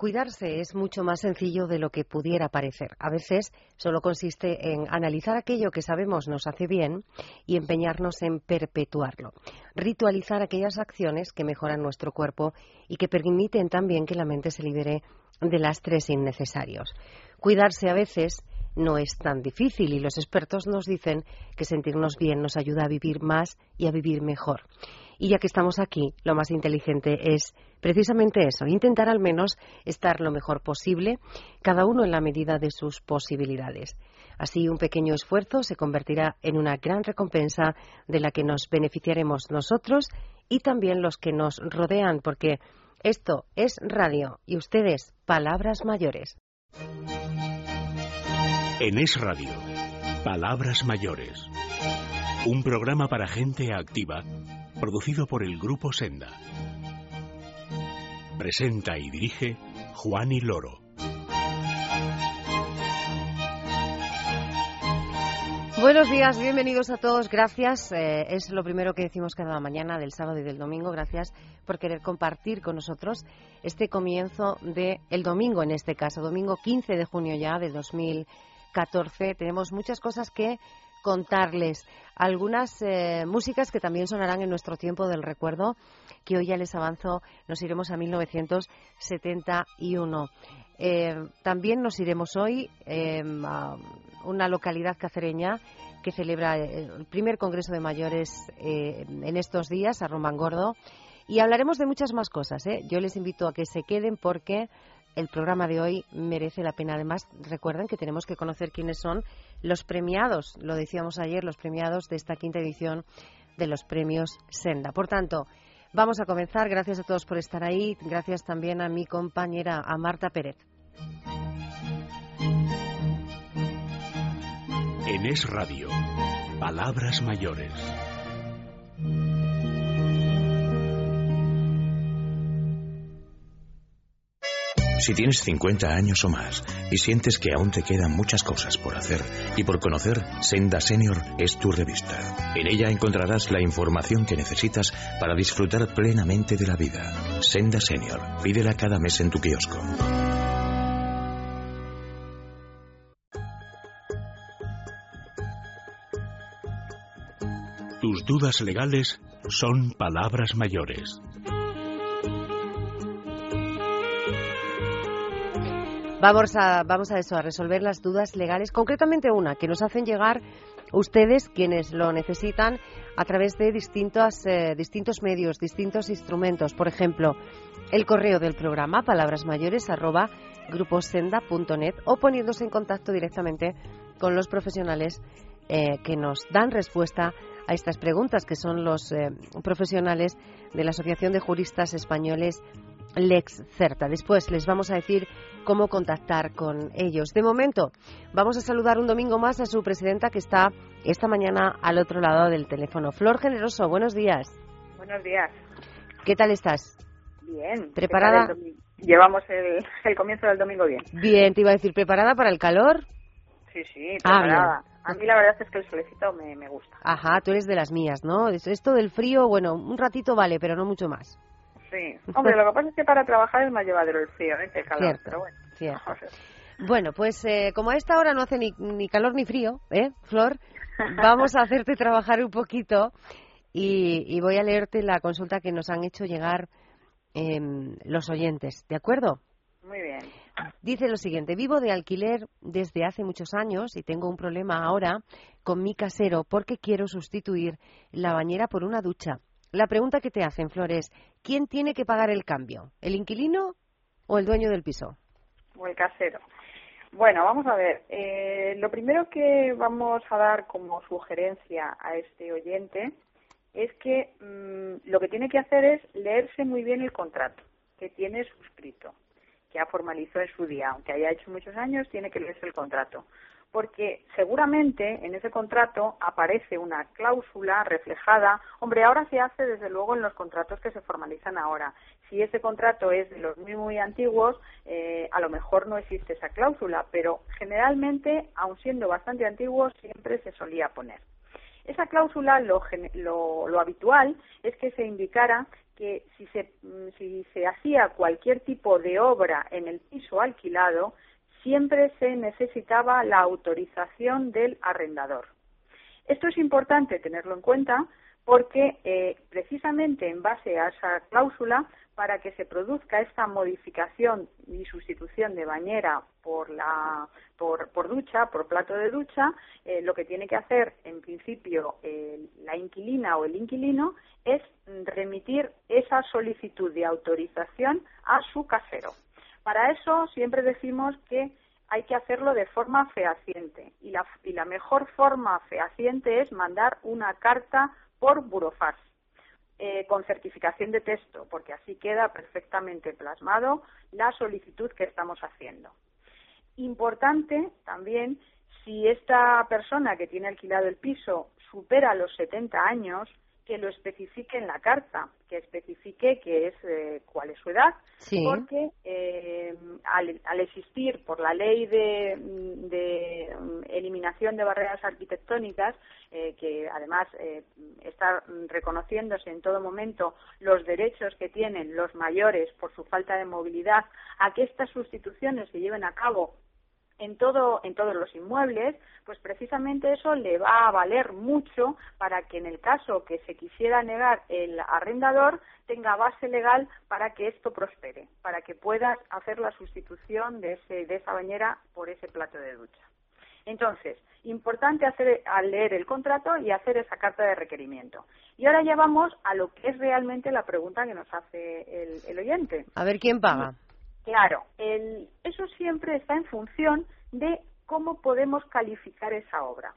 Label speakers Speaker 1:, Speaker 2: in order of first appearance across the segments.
Speaker 1: Cuidarse es mucho más sencillo de lo que pudiera parecer. A veces solo consiste en analizar aquello que sabemos nos hace bien y empeñarnos en perpetuarlo. Ritualizar aquellas acciones que mejoran nuestro cuerpo y que permiten también que la mente se libere de lastres innecesarios. Cuidarse a veces no es tan difícil y los expertos nos dicen que sentirnos bien nos ayuda a vivir más y a vivir mejor. Y ya que estamos aquí, lo más inteligente es precisamente eso, intentar al menos estar lo mejor posible, cada uno en la medida de sus posibilidades. Así, un pequeño esfuerzo se convertirá en una gran recompensa de la que nos beneficiaremos nosotros y también los que nos rodean, porque esto es radio y ustedes, palabras mayores.
Speaker 2: En Es Radio, Palabras Mayores. Un programa para gente activa producido por el Grupo Senda. Presenta y dirige Juan y Loro.
Speaker 1: Buenos días, bienvenidos a todos. Gracias. Eh, es lo primero que decimos cada mañana del sábado y del domingo. Gracias por querer compartir con nosotros este comienzo del el domingo, en este caso, domingo 15 de junio ya de 2014. Tenemos muchas cosas que contarles algunas eh, músicas que también sonarán en nuestro tiempo del recuerdo, que hoy ya les avanzo, nos iremos a 1971. Eh, también nos iremos hoy eh, a una localidad cacereña que celebra el primer Congreso de Mayores en estos días, a Gordo y hablaremos de muchas más cosas. Yo les invito a que se queden porque el programa de hoy merece la pena. Además, recuerden que tenemos que conocer quiénes son los premiados, lo decíamos ayer, los premiados de esta quinta edición de los premios Senda. Por tanto, vamos a comenzar. Gracias a todos por estar ahí. Gracias también a mi compañera, a Marta Pérez.
Speaker 2: En Es Radio, Palabras Mayores. Si tienes 50 años o más y sientes que aún te quedan muchas cosas por hacer y por conocer, Senda Senior es tu revista. En ella encontrarás la información que necesitas para disfrutar plenamente de la vida. Senda Senior. Pídela cada mes en tu kiosco. Tus dudas legales son palabras mayores.
Speaker 1: Vamos a, vamos a eso, a resolver las dudas legales, concretamente una que nos hacen llegar ustedes, quienes lo necesitan, a través de distintos, eh, distintos medios, distintos instrumentos. Por ejemplo, el correo del programa, palabrasmayores, arroba gruposenda.net o poniéndose en contacto directamente con los profesionales eh, que nos dan respuesta a estas preguntas, que son los eh, profesionales de la Asociación de Juristas Españoles Lex Certa. Después les vamos a decir cómo contactar con ellos. De momento, vamos a saludar un domingo más a su presidenta que está esta mañana al otro lado del teléfono. Flor Generoso, buenos días.
Speaker 3: Buenos días.
Speaker 1: ¿Qué tal estás?
Speaker 3: Bien.
Speaker 1: ¿Preparada?
Speaker 3: Llevamos el, el, comienzo del domingo bien.
Speaker 1: Bien, te iba a decir, ¿preparada para el calor?
Speaker 3: Sí, sí, ah, preparada. a mí la verdad es que el solecito me, me gusta.
Speaker 1: Ajá, tú eres de las mías, ¿no? Esto del frío, bueno, un ratito vale, pero no mucho más.
Speaker 3: Sí, hombre, lo que pasa es que para trabajar es más llevadero el frío, ¿eh? el calor, pero bueno.
Speaker 1: Bueno, pues eh, como a esta hora no hace ni, ni calor ni frío, ¿eh, Flor? Vamos a hacerte trabajar un poquito y, y, voy a leerte la consulta que nos han hecho llegar eh, los oyentes, ¿de acuerdo?
Speaker 3: Muy bien.
Speaker 1: Dice lo siguiente, vivo de alquiler desde hace muchos años y tengo un problema ahora con mi casero porque quiero sustituir la bañera por una ducha. La pregunta que te hacen, Flores, ¿quién tiene que pagar el cambio? ¿El inquilino o el dueño del piso?
Speaker 3: O el casero. Bueno, vamos a ver. Eh, lo primero que vamos a dar como sugerencia a este oyente es que mm, lo que tiene que hacer es leerse muy bien el contrato que tiene suscrito, que ha formalizado en su día. Aunque haya hecho muchos años, tiene que leerse el contrato porque seguramente en ese contrato aparece una cláusula reflejada. Hombre, ahora se hace desde luego en los contratos que se formalizan ahora. Si ese contrato es de los muy, muy antiguos, eh, a lo mejor no existe esa cláusula, pero generalmente, aun siendo bastante antiguos, siempre se solía poner. Esa cláusula, lo, lo, lo habitual es que se indicara que si se, mm, si se hacía cualquier tipo de obra en el piso alquilado, siempre se necesitaba la autorización del arrendador. Esto es importante tenerlo en cuenta porque eh, precisamente en base a esa cláusula, para que se produzca esta modificación y sustitución de bañera por, la, por, ducha, por plato de ducha, eh, lo que tiene que hacer en principio la inquilina o el inquilino es remitir esa solicitud de autorización a su casero. Para eso siempre decimos que hay que hacerlo de forma fehaciente y la, y la mejor forma fehaciente es mandar una carta por burofax eh, con certificación de texto, porque así queda perfectamente plasmado la solicitud que estamos haciendo. Importante también, si esta persona que tiene alquilado el piso supera los 70 años, que lo especifique en la carta, que especifique que es eh, cuál es su edad, porque eh, al, existir por la ley de, mm, eliminación de barreras arquitectónicas, eh, que además está reconociéndose en todo momento los derechos que tienen los mayores por su falta de movilidad, a que estas sustituciones se lleven a cabo en todo en todos los inmuebles, pues precisamente eso le va a valer mucho para que en el caso que se quisiera negar el arrendador tenga base legal para que esto prospere, para que pueda hacer la sustitución de ese de esa bañera por ese plato de ducha. Entonces, importante hacer al leer el contrato y hacer esa carta de requerimiento. Y ahora ya vamos a lo que es realmente la pregunta que nos hace el, el oyente.
Speaker 1: A ver quién paga.
Speaker 3: Claro, eso siempre está en función de cómo podemos calificar esa obra.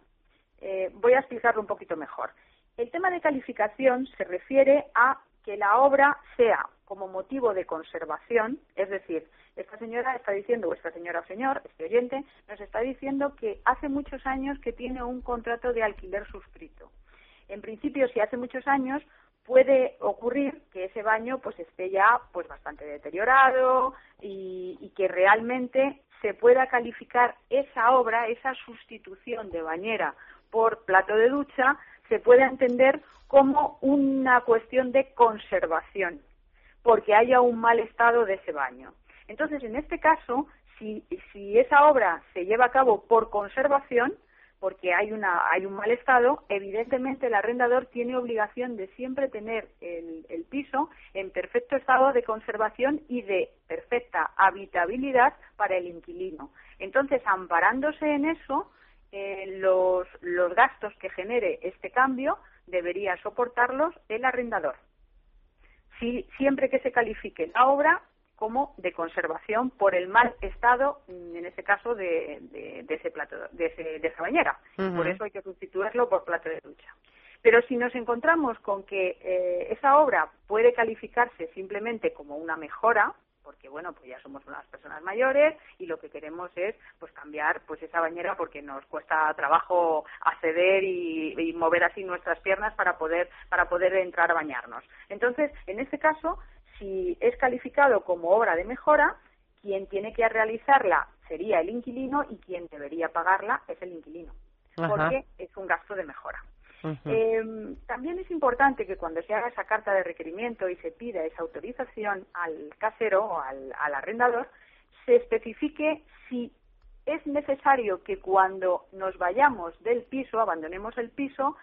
Speaker 3: Eh, voy a explicarlo un poquito mejor. El tema de calificación se refiere a que la obra sea como motivo de conservación, es decir, esta señora está diciendo, o esta señora o señor, este oyente, nos está diciendo que hace muchos años que tiene un contrato de alquiler suscrito. En principio, si hace muchos años, puede ocurrir que ese baño pues esté ya pues bastante deteriorado y, y, que realmente se pueda calificar esa obra, esa sustitución de bañera por plato de ducha, se puede entender como una cuestión de conservación, porque haya un mal estado de ese baño. Entonces, en este caso, si, si esa obra se lleva a cabo por conservación, porque hay, una, hay un mal estado, evidentemente el arrendador tiene obligación de siempre tener el, piso en perfecto estado de conservación y de perfecta habitabilidad para el inquilino. Entonces, amparándose en eso, eh, los, los gastos que genere este cambio debería soportarlos el arrendador. Si, siempre que se califique la obra como de conservación por el mal estado, mm, en este caso, de, ese plato, de, esa bañera. Por eso hay que sustituirlo por plato de ducha. Pero si nos encontramos con que eh, esa obra puede calificarse simplemente como una mejora, porque bueno, pues ya somos unas personas mayores y lo que queremos es pues cambiar pues esa bañera porque nos cuesta trabajo acceder y, y, mover así nuestras piernas para poder para poder entrar a bañarnos. Entonces, en este caso si es calificado como obra de mejora, quien tiene que realizarla sería el inquilino y quien debería pagarla es el inquilino, porque es un gasto de mejora. Em, también es importante que cuando se haga esa carta de requerimiento y se pida esa autorización al casero o al, al arrendador, se especifique si es necesario que cuando nos vayamos del piso, abandonemos el piso,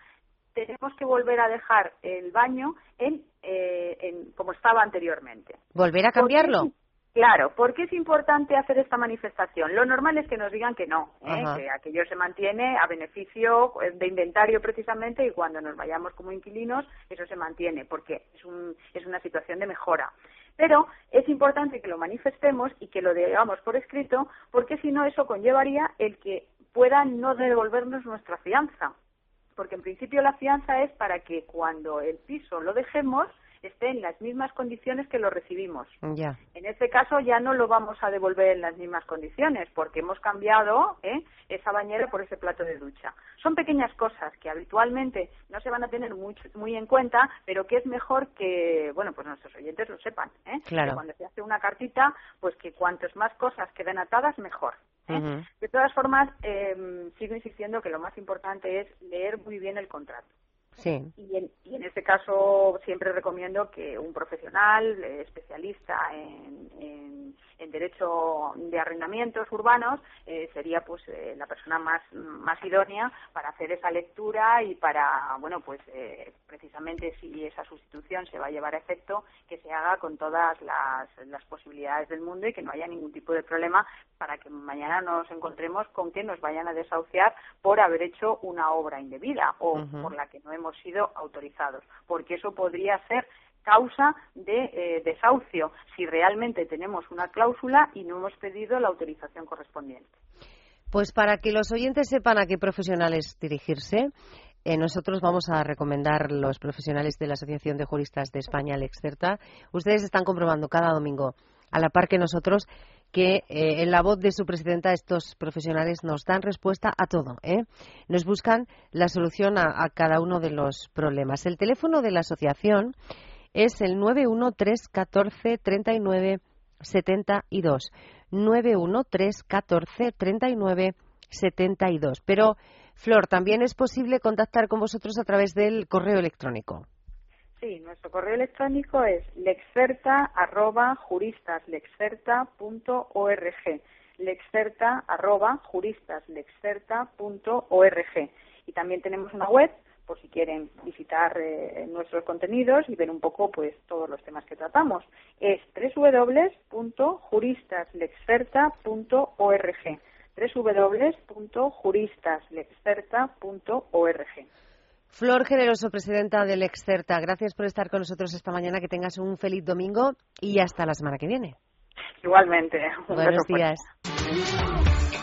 Speaker 3: tenemos que volver a dejar el baño en, eh, en como estaba anteriormente.
Speaker 1: ¿Volver a cambiarlo?
Speaker 3: claro, ¿por qué es importante hacer esta manifestación? Lo normal es que nos digan que no, ¿eh? que aquello se mantiene a beneficio de inventario precisamente y cuando nos vayamos como inquilinos eso se mantiene porque es, un, es una situación de mejora. Pero es importante que lo manifestemos y que lo digamos por escrito porque si no eso conllevaría el que puedan no devolvernos nuestra fianza porque en principio la fianza es para que cuando el piso lo dejemos esté en las mismas condiciones que lo recibimos. En este caso ya no lo vamos a devolver en las mismas condiciones porque hemos cambiado ¿eh? esa bañera por ese plato de ducha. Son pequeñas cosas que habitualmente no se van a tener muy, muy en cuenta, pero que es mejor que, bueno, pues nuestros oyentes lo sepan. ¿eh?
Speaker 1: Claro.
Speaker 3: Que cuando se hace una cartita, pues que cuantas más cosas queden atadas, mejor. De todas formas, eh, sigo insistiendo que lo más importante es leer muy bien el contrato. Y, en, y, en, este caso siempre recomiendo que un profesional eh, especialista en, en, en, derecho de arrendamientos urbanos eh, sería pues eh, la persona más, más idónea para hacer esa lectura y para, bueno, pues precisamente si esa sustitución se va a llevar a efecto, que se haga con todas las, las posibilidades del mundo y que no haya ningún tipo de problema para que mañana nos encontremos con que nos vayan a desahuciar por haber hecho una obra indebida o por la que no hemos sido autorizados, porque eso podría ser causa de eh, desahucio si realmente tenemos una cláusula y no hemos pedido la autorización correspondiente.
Speaker 1: Pues para que los oyentes sepan a qué profesionales dirigirse, eh, nosotros vamos a recomendar los profesionales de la Asociación de Juristas de España, el Excerta. Ustedes están comprobando cada domingo, a la par que nosotros, que eh, en la voz de su presidenta estos profesionales nos dan respuesta a todo. ¿eh? Nos buscan la solución a, cada uno de los problemas. El teléfono de la asociación es el 91314 39 72. 91314 39 72. Pero, Flor, también es posible contactar con vosotros a través del correo electrónico.
Speaker 3: Sí, nuestro correo electrónico es lexerta arroba juristaslexerta.org lexerta arroba juristaslexerta.org y también tenemos una web por si quieren visitar eh, nuestros contenidos y ver un poco pues todos los temas que tratamos. Es www.juristaslexerta.org www.juristaslexerta.org
Speaker 1: Flor Generoso, presidenta del Excerta, gracias por estar con nosotros esta mañana. Que tengas un feliz domingo y hasta la semana que viene.
Speaker 3: Igualmente.
Speaker 1: Buenos días.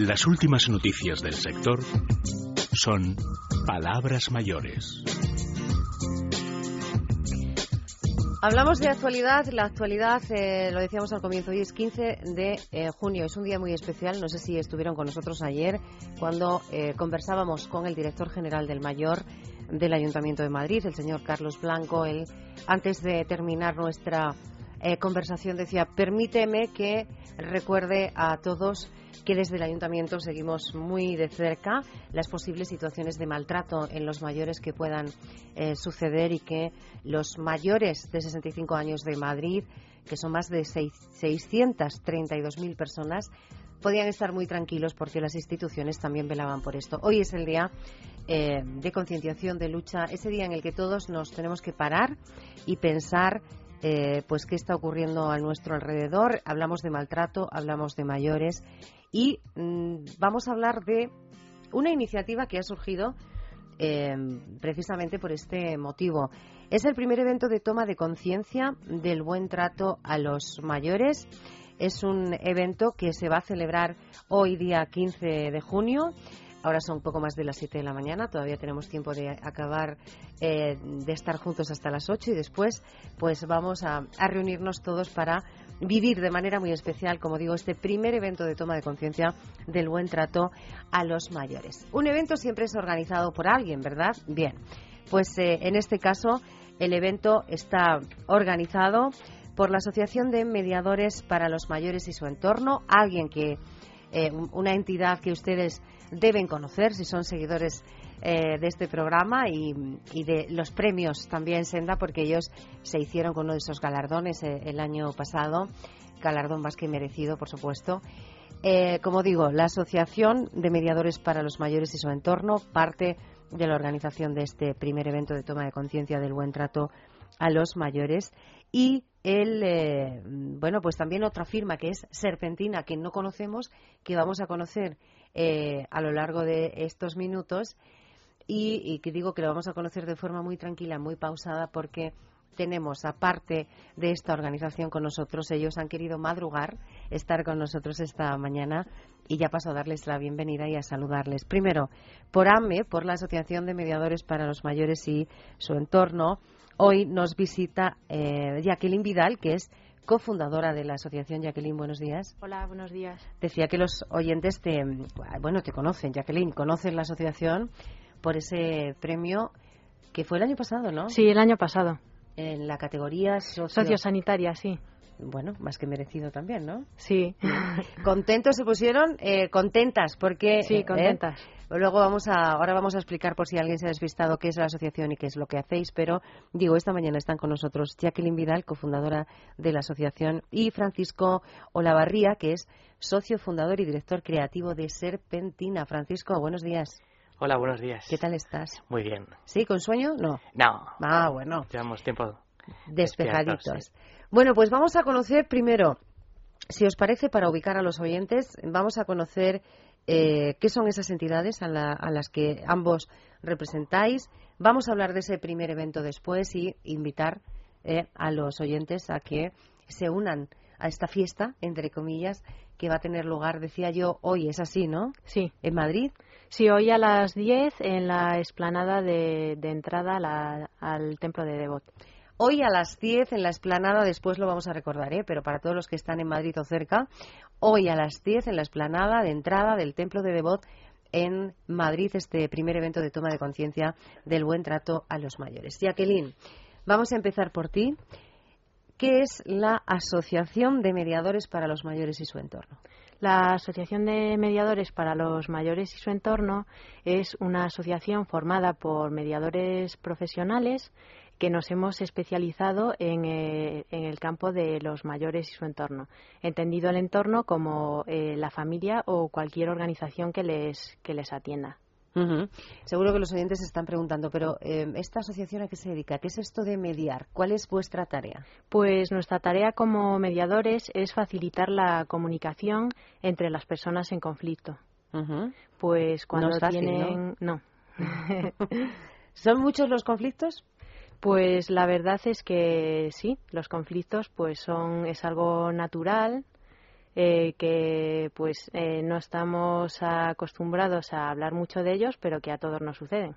Speaker 4: Las últimas noticias del sector son palabras mayores.
Speaker 1: Hablamos de actualidad. La actualidad, eh, lo decíamos al comienzo, hoy es 15 de eh, junio. Es un día muy especial. No sé si estuvieron con nosotros ayer cuando eh, conversábamos con el director general del Mayor del Ayuntamiento de Madrid, el señor Carlos Blanco. Él, antes de terminar nuestra conversación, decía: Permíteme que recuerde a todos que desde el ayuntamiento seguimos muy de cerca las posibles situaciones de maltrato en los mayores que puedan eh, suceder y que los mayores de 65 años de Madrid, que son más de 632.000 personas, podían estar muy tranquilos porque las instituciones también velaban por esto. Hoy es el día eh, de concienciación, de lucha, ese día en el que todos nos tenemos que parar y pensar eh, pues qué está ocurriendo a nuestro alrededor. Hablamos de maltrato, hablamos de mayores y mm, vamos a hablar de una iniciativa que ha surgido eh, precisamente por este motivo. Es el primer evento de toma de conciencia del buen trato a los mayores. Es un evento que se va a celebrar hoy día 15 de junio Ahora son poco más de las 7 de la mañana, todavía tenemos tiempo de acabar eh, de estar juntos hasta las 8 y después pues vamos a, reunirnos todos para vivir de manera muy especial, como digo, este primer evento de toma de conciencia del buen trato a los mayores. Un evento siempre es organizado por alguien, ¿verdad? Bien, pues eh, en este caso el evento está organizado por la Asociación de Mediadores para los Mayores y su entorno, alguien que, eh, una entidad que ustedes deben conocer si son seguidores eh, de este programa y, de los premios también, Senda, porque ellos se hicieron con uno de esos galardones eh, el año pasado, galardón más que merecido, por supuesto. Eh, como digo, la Asociación de Mediadores para los Mayores y su entorno, parte de la organización de este primer evento de toma de conciencia del buen trato a los mayores y el bueno pues también otra firma que es Serpentina que no conocemos que vamos a conocer eh, a lo largo de estos minutos y, que digo que lo vamos a conocer de forma muy tranquila, muy pausada, porque tenemos, aparte de esta organización con nosotros, ellos han querido madrugar, estar con nosotros esta mañana y ya paso a darles la bienvenida y a saludarles. Primero, por AME, por la Asociación de Mediadores para los Mayores y su entorno, hoy nos visita eh, Jacqueline Vidal, que es cofundadora de la asociación. Jacqueline, buenos días.
Speaker 5: Hola, buenos días.
Speaker 1: Decía que los oyentes te, bueno, te conocen, Jacqueline, conocen la asociación por ese premio que fue el año pasado, ¿no?
Speaker 5: Sí, el año pasado.
Speaker 1: En la categoría socio...
Speaker 5: sociosanitaria, sí.
Speaker 1: Bueno, más que merecido también, ¿no?
Speaker 5: Sí.
Speaker 1: Contentos se pusieron, eh, contentas, porque...
Speaker 5: Sí, ¿eh? contentas.
Speaker 1: Luego vamos a, ahora vamos a explicar por si alguien se ha despistado qué es la asociación y qué es lo que hacéis, pero digo, esta mañana están con nosotros Jacqueline Vidal, cofundadora de la asociación, y Francisco Olavarría, que es socio fundador y director creativo de Serpentina. Francisco, buenos días.
Speaker 6: Hola, buenos días.
Speaker 1: ¿Qué tal estás?
Speaker 6: Muy bien.
Speaker 1: ¿Sí? ¿Con sueño? No.
Speaker 6: No.
Speaker 1: Ah, bueno.
Speaker 6: Llevamos tiempo
Speaker 1: despejaditos. Bueno, pues vamos a conocer primero, si os parece, para ubicar a los oyentes, vamos a conocer eh, qué son esas entidades a, las que ambos representáis. Vamos a hablar de ese primer evento después y invitar eh, a los oyentes a que se unan a esta fiesta, entre comillas, que va a tener lugar, decía yo, hoy, es así, ¿no?
Speaker 5: Sí.
Speaker 1: ¿En Madrid?
Speaker 5: Sí, hoy a las 10 en la explanada de, entrada al templo de Devot.
Speaker 1: Hoy a las 10 en la explanada, después lo vamos a recordar, ¿eh? pero para todos los que están en Madrid o cerca, hoy a las 10 en la explanada de entrada del Templo de Devot en Madrid, este primer evento de toma de conciencia del buen trato a los mayores. Jacqueline, vamos a empezar por ti. ¿Qué es la Asociación de Mediadores para los Mayores y su entorno?
Speaker 5: La Asociación de Mediadores para los Mayores y su entorno es una asociación formada por mediadores profesionales que nos hemos especializado en, eh, en, el campo de los mayores y su entorno, entendido el entorno como eh, la familia o cualquier organización que les, que les atienda.
Speaker 1: Seguro que los oyentes se están preguntando, pero eh, ¿esta asociación a qué se dedica? ¿Qué es esto de mediar? ¿Cuál es vuestra tarea?
Speaker 5: Pues nuestra tarea como mediadores es facilitar la comunicación entre las personas en conflicto. Pues cuando tienen.
Speaker 1: no. ¿Son muchos los conflictos?
Speaker 5: Pues la verdad es que sí, los conflictos pues son es algo natural eh, que pues eh, no estamos acostumbrados a hablar mucho de ellos, pero que a todos nos suceden.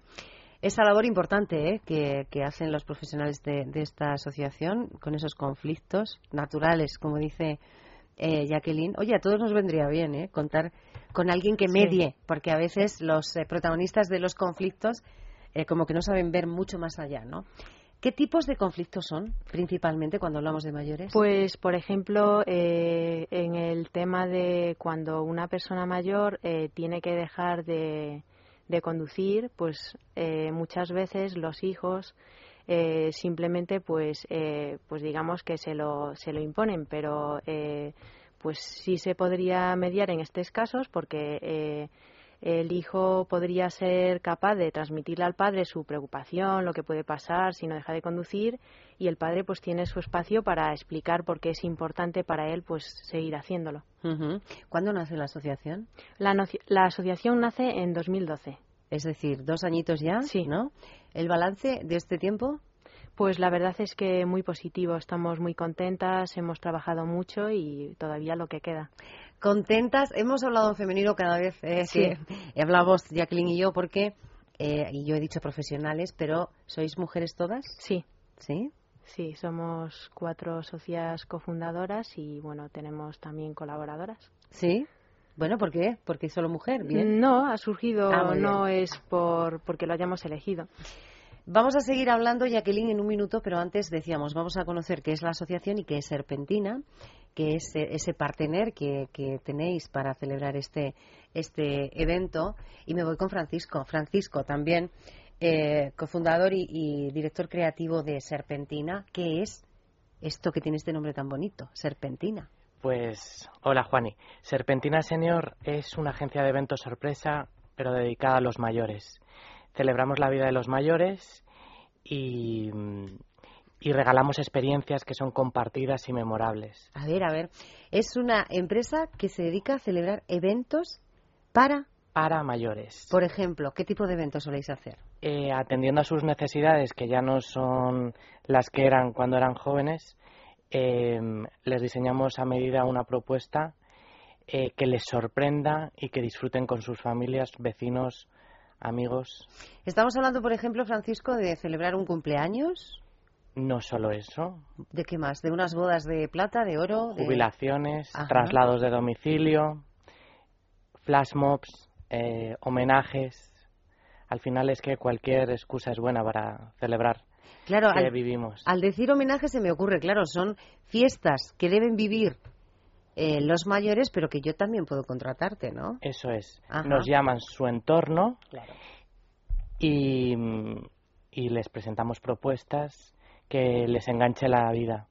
Speaker 1: Esa labor importante ¿eh? que, hacen los profesionales de, esta asociación con esos conflictos naturales, como dice Jacqueline. Oye, a todos nos vendría bien contar con alguien que medie, porque a veces los protagonistas de los conflictos eh, como que no saben ver mucho más allá, ¿no? ¿Qué tipos de conflictos son principalmente cuando hablamos de mayores?
Speaker 5: Pues, por ejemplo, eh, en el tema de cuando una persona mayor eh, tiene que dejar de, conducir, pues muchas veces los hijos simplemente, pues, pues digamos que se lo, se lo imponen, pero pues sí se podría mediar en estos casos porque el hijo podría ser capaz de transmitirle al padre su preocupación, lo que puede pasar si no deja de conducir, y el padre pues tiene su espacio para explicar por qué es importante para él pues seguir haciéndolo.
Speaker 1: ¿Cuándo nace la asociación?
Speaker 5: La, la asociación nace en 2012.
Speaker 1: Es decir, dos añitos ya,
Speaker 5: sí.
Speaker 1: ¿no? ¿El balance de este tiempo?
Speaker 5: Pues la verdad es que muy positivo, estamos muy contentas, hemos trabajado mucho y todavía lo que queda.
Speaker 1: Contentas, hemos hablado en femenino cada vez eh, que hablamos Jacqueline y yo porque, eh, y yo he dicho profesionales, pero ¿sois mujeres todas?
Speaker 5: Sí.
Speaker 1: ¿Sí?
Speaker 5: Sí, somos cuatro socias cofundadoras y bueno, tenemos también colaboradoras.
Speaker 1: Sí. Bueno, ¿por qué? Porque solo mujer, bien.
Speaker 5: No, ha surgido, ah, no es por porque lo hayamos elegido.
Speaker 1: Vamos a seguir hablando, Jacqueline, en un minuto, pero antes decíamos, vamos a conocer qué es la asociación y qué es Serpentina, que es ese partener que, tenéis para celebrar este, este evento. Y me voy con Francisco. Francisco, también eh, cofundador y, director creativo de Serpentina. ¿Qué es esto que tiene este nombre tan bonito, Serpentina?
Speaker 6: Pues, hola Juani. Serpentina Senior es una agencia de eventos sorpresa, pero dedicada a los mayores celebramos la vida de los mayores y, regalamos experiencias que son compartidas y memorables.
Speaker 1: A ver, a ver, es una empresa que se dedica a celebrar eventos para...
Speaker 6: Para mayores.
Speaker 1: Por ejemplo, ¿qué tipo de eventos soléis hacer?
Speaker 6: eh, atendiendo a sus necesidades, que ya no son las que eran cuando eran jóvenes, em, les diseñamos a medida una propuesta eh, que les sorprenda y que disfruten con sus familias, vecinos, amigos.
Speaker 1: Estamos hablando, por ejemplo, Francisco, de celebrar un cumpleaños.
Speaker 6: No solo eso.
Speaker 1: ¿De qué más? ¿De unas bodas de plata, de oro? De...
Speaker 6: Jubilaciones, traslados de domicilio, flash mobs, eh, homenajes. Al final es que cualquier excusa es buena para celebrar
Speaker 1: claro,
Speaker 6: que
Speaker 1: al,
Speaker 6: vivimos.
Speaker 1: Al decir homenaje se me ocurre, claro, son fiestas que deben vivir eh, los mayores, pero que yo también puedo contratarte, ¿no?
Speaker 6: Eso es. Nos llaman su entorno y, y les presentamos propuestas que les enganche la vida.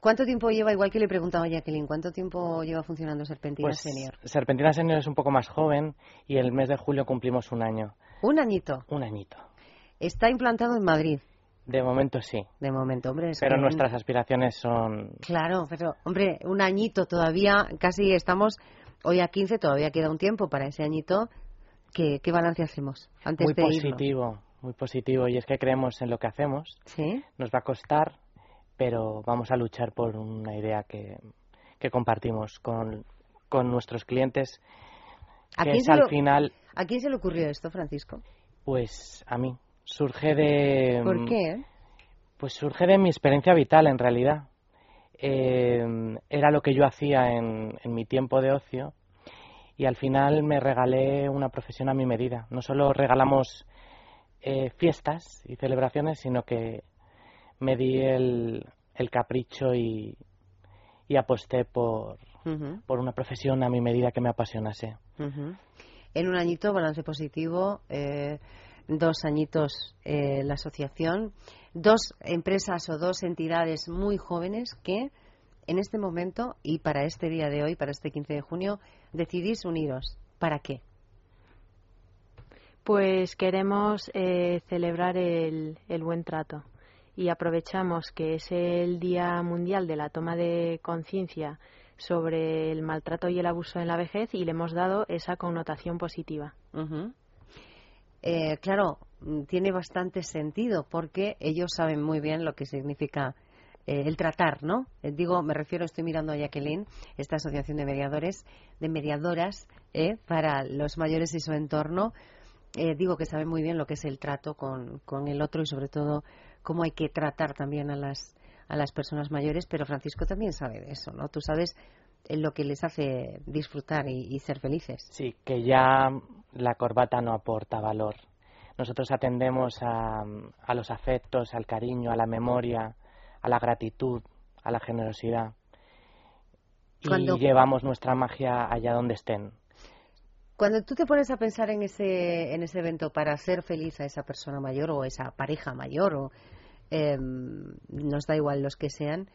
Speaker 1: ¿Cuánto tiempo lleva, igual que le preguntaba a Jacqueline, cuánto tiempo lleva funcionando Serpentina
Speaker 6: pues,
Speaker 1: Senior?
Speaker 6: Serpentina Senior es un poco más joven y el mes de julio cumplimos un año.
Speaker 1: ¿Un añito?
Speaker 6: Un añito.
Speaker 1: Está implantado en Madrid.
Speaker 6: De momento sí.
Speaker 1: De momento, hombre.
Speaker 6: pero nuestras aspiraciones son.
Speaker 1: Claro, pero, hombre, un añito todavía, casi estamos hoy a 15, todavía queda un tiempo para ese añito. ¿Qué, qué balance hacemos antes
Speaker 6: muy
Speaker 1: de
Speaker 6: positivo, muy positivo. Y es que creemos en lo que hacemos.
Speaker 1: Sí.
Speaker 6: Nos va a costar, pero vamos a luchar por una idea que, que compartimos con, con nuestros clientes.
Speaker 1: ¿A
Speaker 6: que
Speaker 1: quién,
Speaker 6: es
Speaker 1: se
Speaker 6: al
Speaker 1: lo,
Speaker 6: final.
Speaker 1: ¿A quién se le ocurrió esto, Francisco?
Speaker 6: Pues a mí. Surge de.
Speaker 1: ¿Por qué?
Speaker 6: Pues surge de mi experiencia vital, en realidad. Eh, era lo que yo hacía en, en mi tiempo de ocio y al final me regalé una profesión a mi medida. No solo regalamos eh, fiestas y celebraciones, sino que me di el, el capricho y, y aposté por, por una profesión a mi medida que me apasionase.
Speaker 1: En un añito, balance positivo, eh, dos añitos eh, la asociación, dos empresas o dos entidades muy jóvenes que en este momento y para este día de hoy, para este 15 de junio, decidís uniros. ¿Para qué?
Speaker 5: Pues queremos eh, celebrar el, el buen trato y aprovechamos que es el Día Mundial de la Toma de Conciencia sobre el maltrato y el abuso en la vejez y le hemos dado esa connotación positiva.
Speaker 1: Eh, claro, mm, tiene bastante sentido porque ellos saben muy bien lo que significa eh, el tratar, ¿no? Eh, digo, me refiero, estoy mirando a Jacqueline, esta asociación de mediadores, de mediadoras para los mayores y su entorno. Eh, digo que saben muy bien lo que es el trato con, con el otro y sobre todo cómo hay que tratar también a las a las personas mayores, pero Francisco también sabe de eso, ¿no? Tú sabes eh, lo que les hace disfrutar y, y ser felices.
Speaker 6: Sí, que ya la corbata no aporta valor. Nosotros atendemos a, a los afectos, al cariño, a la memoria, a la gratitud, a la generosidad. Y
Speaker 1: Cuando-
Speaker 6: llevamos nuestra magia allá donde estén.
Speaker 1: Cuando tú te pones a pensar en ese, en ese evento para hacer feliz a esa persona mayor o esa pareja mayor o eh, nos da igual los que sean,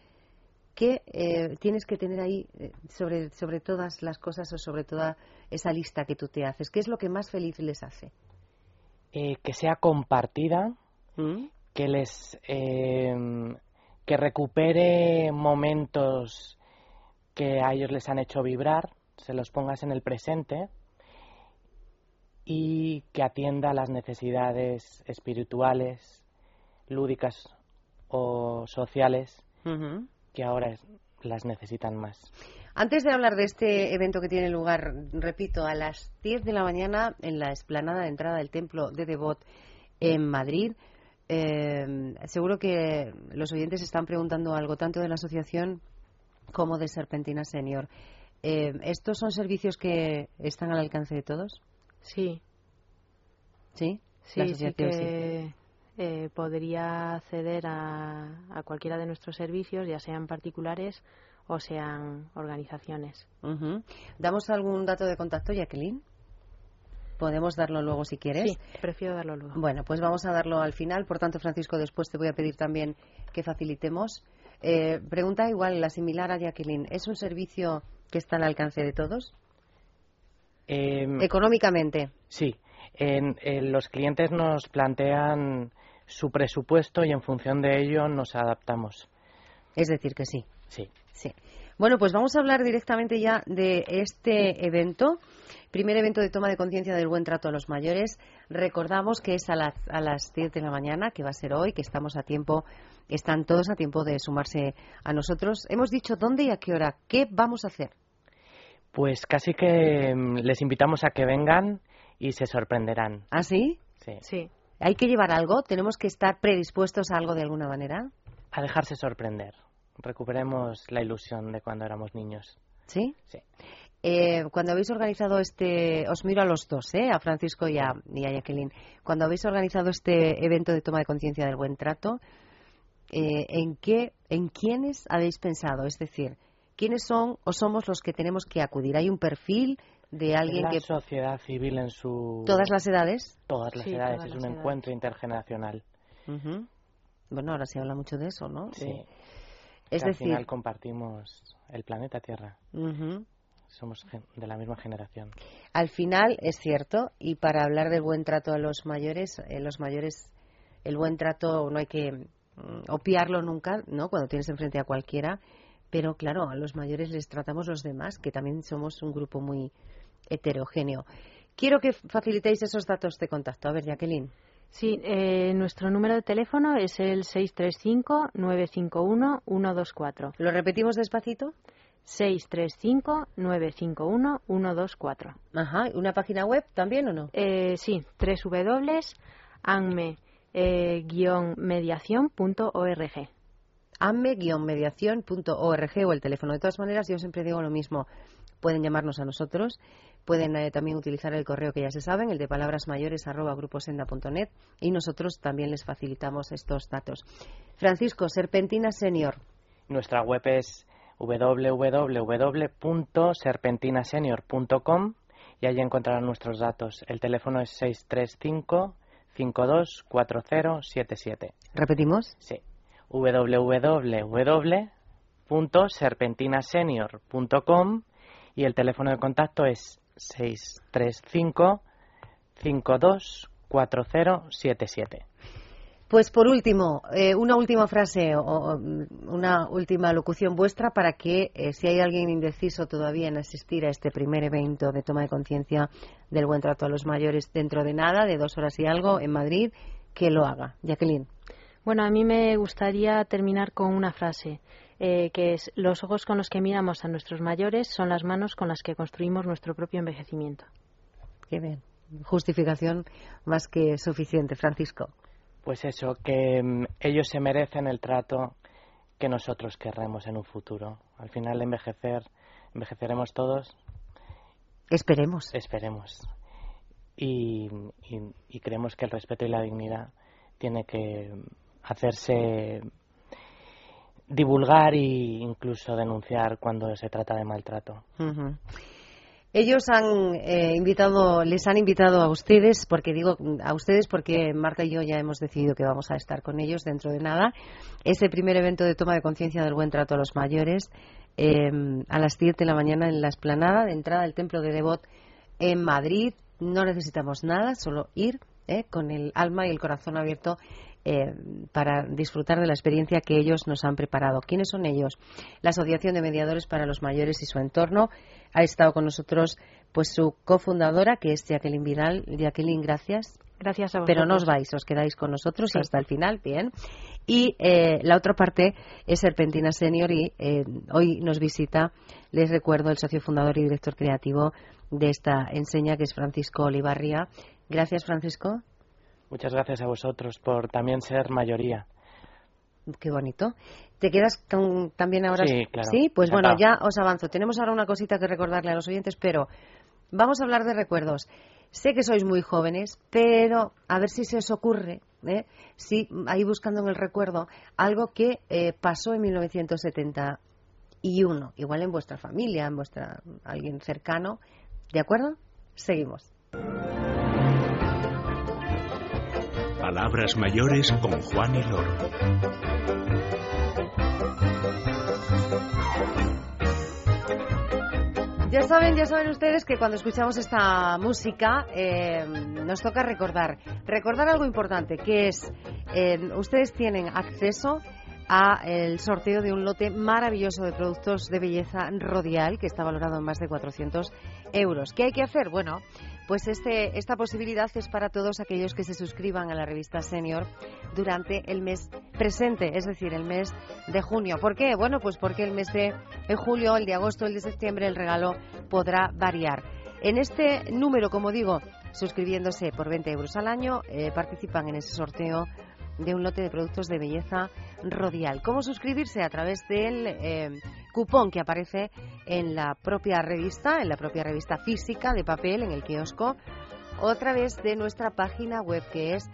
Speaker 1: ¿qué eh, tienes que tener ahí eh, sobre, sobre todas las cosas o sobre toda esa lista que tú te haces? ¿Qué es lo que más feliz les hace?
Speaker 6: Eh, que sea compartida,
Speaker 1: ¿Mm?
Speaker 6: que les eh, que recupere momentos que a ellos les han hecho vibrar, se los pongas en el presente y que atienda las necesidades espirituales, lúdicas o sociales que ahora las necesitan más.
Speaker 1: Antes de hablar de este evento que tiene lugar, repito, a las 10 de la mañana en la explanada de entrada del templo de Devot en Madrid, eh, seguro que los oyentes están preguntando algo tanto de la asociación como de Serpentina Senior. Eh, ¿Estos son servicios que están al alcance de todos?
Speaker 5: Sí,
Speaker 1: ¿Sí?
Speaker 5: sí,
Speaker 1: La
Speaker 5: sí que eh, podría acceder a, a cualquiera de nuestros servicios, ya sean particulares o sean organizaciones.
Speaker 1: ¿Damos algún dato de contacto, Jacqueline? Podemos darlo luego si quieres.
Speaker 5: Sí, prefiero darlo luego.
Speaker 1: Bueno, pues vamos a darlo al final. Por tanto, Francisco, después te voy a pedir también que facilitemos. Eh, pregunta igual, la similar a Jacqueline. ¿Es un servicio que está al alcance de todos?
Speaker 6: Em,
Speaker 1: Económicamente.
Speaker 6: Sí, en, en los clientes nos plantean su presupuesto y en función de ello nos adaptamos.
Speaker 1: Es decir, que sí.
Speaker 6: Sí.
Speaker 1: Sí. Bueno, pues vamos a hablar directamente ya de este evento. Primer evento de toma de conciencia del buen trato a los mayores. Recordamos que es a las, a las 10 de la mañana, que va a ser hoy, que estamos a tiempo, están todos a tiempo de sumarse a nosotros. Hemos dicho dónde y a qué hora. ¿Qué vamos a hacer?
Speaker 6: Pues casi que mm, les invitamos a que vengan y se sorprenderán.
Speaker 1: ¿Ah, sí?
Speaker 6: Sí.
Speaker 5: Sí.
Speaker 1: ¿Hay que llevar algo? ¿Tenemos que estar predispuestos a algo de alguna manera?
Speaker 6: A dejarse sorprender. Recuperemos la ilusión de cuando éramos niños.
Speaker 1: ¿Sí?
Speaker 6: Sí.
Speaker 1: Eh, cuando habéis organizado este, os miro a los dos, ¿eh? a Francisco y a, y a Jacqueline, cuando habéis organizado este evento de toma de conciencia del buen trato, eh, ¿en qué, en quiénes habéis pensado? Es decir, ¿quiénes son o somos los que tenemos que acudir? ¿Hay un perfil de alguien
Speaker 6: la
Speaker 1: que
Speaker 6: sociedad civil en su...
Speaker 1: todas las edades?
Speaker 6: Todas las
Speaker 5: Sí,
Speaker 6: edades.
Speaker 5: todas
Speaker 6: es
Speaker 5: las
Speaker 6: un
Speaker 5: edades.
Speaker 6: encuentro intergeneracional.
Speaker 1: Ujú. Bueno, ahora se habla mucho de eso, ¿no?
Speaker 6: Sí.
Speaker 1: Es
Speaker 6: Que al
Speaker 1: decir,
Speaker 6: final compartimos el planeta Tierra. Somos de la misma generación.
Speaker 1: Al final es cierto, y para hablar del buen trato a los mayores, eh, los mayores, el buen trato no hay que mm, obviarlo nunca, ¿no? Cuando tienes enfrente a cualquiera, pero claro, a los mayores les tratamos los demás, que también somos un grupo muy heterogéneo. Quiero que facilitéis esos datos de contacto. A ver, Jacqueline.
Speaker 5: Sí, eh, nuestro número de teléfono es el 635-951-124.
Speaker 1: ¿Lo repetimos despacito?
Speaker 5: 635-951-124.
Speaker 1: Ajá. ¿Una página web también o no?
Speaker 5: Eh, sí, www.anme-mediación.org.
Speaker 1: amme-mediación.org o el teléfono. De todas maneras, yo siempre digo lo mismo. Pueden llamarnos a nosotros, pueden eh, también utilizar el correo que ya se saben, el de palabrasmayores arroba gruposenda.net y nosotros también les facilitamos estos datos. Francisco, Serpentina Senior.
Speaker 6: Nuestra web es www.serpentinasenior.com y allí encontrarán nuestros datos. El teléfono es 635 524077.
Speaker 1: ¿Repetimos?
Speaker 6: Sí. www.serpentinasenior.com y el teléfono de contacto es 635 524077.
Speaker 1: Pues por último, eh, una última frase o, una última locución vuestra para que eh, si hay alguien indeciso todavía en asistir a este primer evento de toma de conciencia del buen trato a los mayores dentro de nada, de dos horas y algo, en Madrid, que lo haga. Jacqueline.
Speaker 5: Bueno, a mí me gustaría terminar con una frase, eh, que es, los ojos con los que miramos a nuestros mayores son las manos con las que construimos nuestro propio envejecimiento.
Speaker 1: Qué bien. Justificación más que suficiente, Francisco.
Speaker 6: Pues eso, que mm, ellos se merecen el trato que nosotros querremos en un futuro. Al final envejecer, envejeceremos todos,
Speaker 1: Esperemos.
Speaker 6: esperemos. Y, y- y creemos que el respeto y la dignidad tiene que hacerse divulgar e incluso denunciar cuando se trata de maltrato.
Speaker 1: Ujú. Ellos han eh, invitado, les han invitado a ustedes, porque digo a ustedes porque Marta y yo ya hemos decidido que vamos a estar con ellos dentro de nada. Ese primer evento de toma de conciencia del buen trato a los mayores eh, a las 10 de la mañana en la esplanada de entrada del Templo de Devot en Madrid. No necesitamos nada, solo ir eh, con el alma y el corazón abierto eh, para disfrutar de la experiencia que ellos nos han preparado. ¿Quiénes son ellos? La Asociación de Mediadores para los Mayores y su entorno. Ha estado con nosotros pues su cofundadora, que es Jacqueline Vidal. Jacqueline, gracias.
Speaker 5: Gracias a vosotros.
Speaker 1: Pero no os vais, os quedáis con nosotros
Speaker 5: Sí.
Speaker 1: hasta el final, bien. Y eh, la otra parte es Serpentina Senior y eh, hoy nos visita, les recuerdo, el socio fundador y director creativo de esta enseña, que es Francisco Olivarria. Gracias, Francisco.
Speaker 6: Muchas gracias a vosotros por también ser mayoría.
Speaker 1: Qué bonito. ¿Te quedas con- también ahora?
Speaker 6: Sí, claro.
Speaker 1: pues bueno, ya os avanzo. Tenemos ahora una cosita que recordarle a los oyentes, pero vamos a hablar de recuerdos. Sé que sois muy jóvenes, pero a ver si se os ocurre, ¿eh? si ahí buscando en el recuerdo, algo que eh, pasó en 1971, igual en vuestra familia, en vuestra alguien cercano. ¿De acuerdo? Seguimos.
Speaker 2: Palabras mayores con Juan y Loro.
Speaker 1: Ya saben, ya saben ustedes que cuando escuchamos esta música eh, nos toca recordar, recordar algo importante, que es, eh, ustedes tienen acceso a el sorteo de un lote maravilloso de productos de belleza Rodial que está valorado en más de 400 euros. ¿Qué hay que hacer? Bueno, pues este, esta posibilidad es para todos aquellos que se suscriban a la revista Senior durante el mes presente, es decir, el mes de junio. ¿Por qué? Bueno, pues porque el mes de julio, el de agosto, el de septiembre, el regalo podrá variar. En este número, como digo, suscribiéndose por 20 euros al año, eh, participan en ese sorteo de un lote de productos de belleza rodial. ¿Cómo suscribirse? A través del eh, cupón que aparece en la propia revista, en la propia revista física de papel, en el kiosco, o a través de nuestra página web que es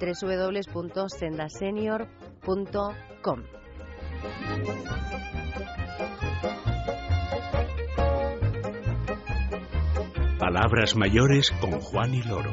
Speaker 1: www.sendasenior.com.
Speaker 2: Palabras mayores con Juan y Loro.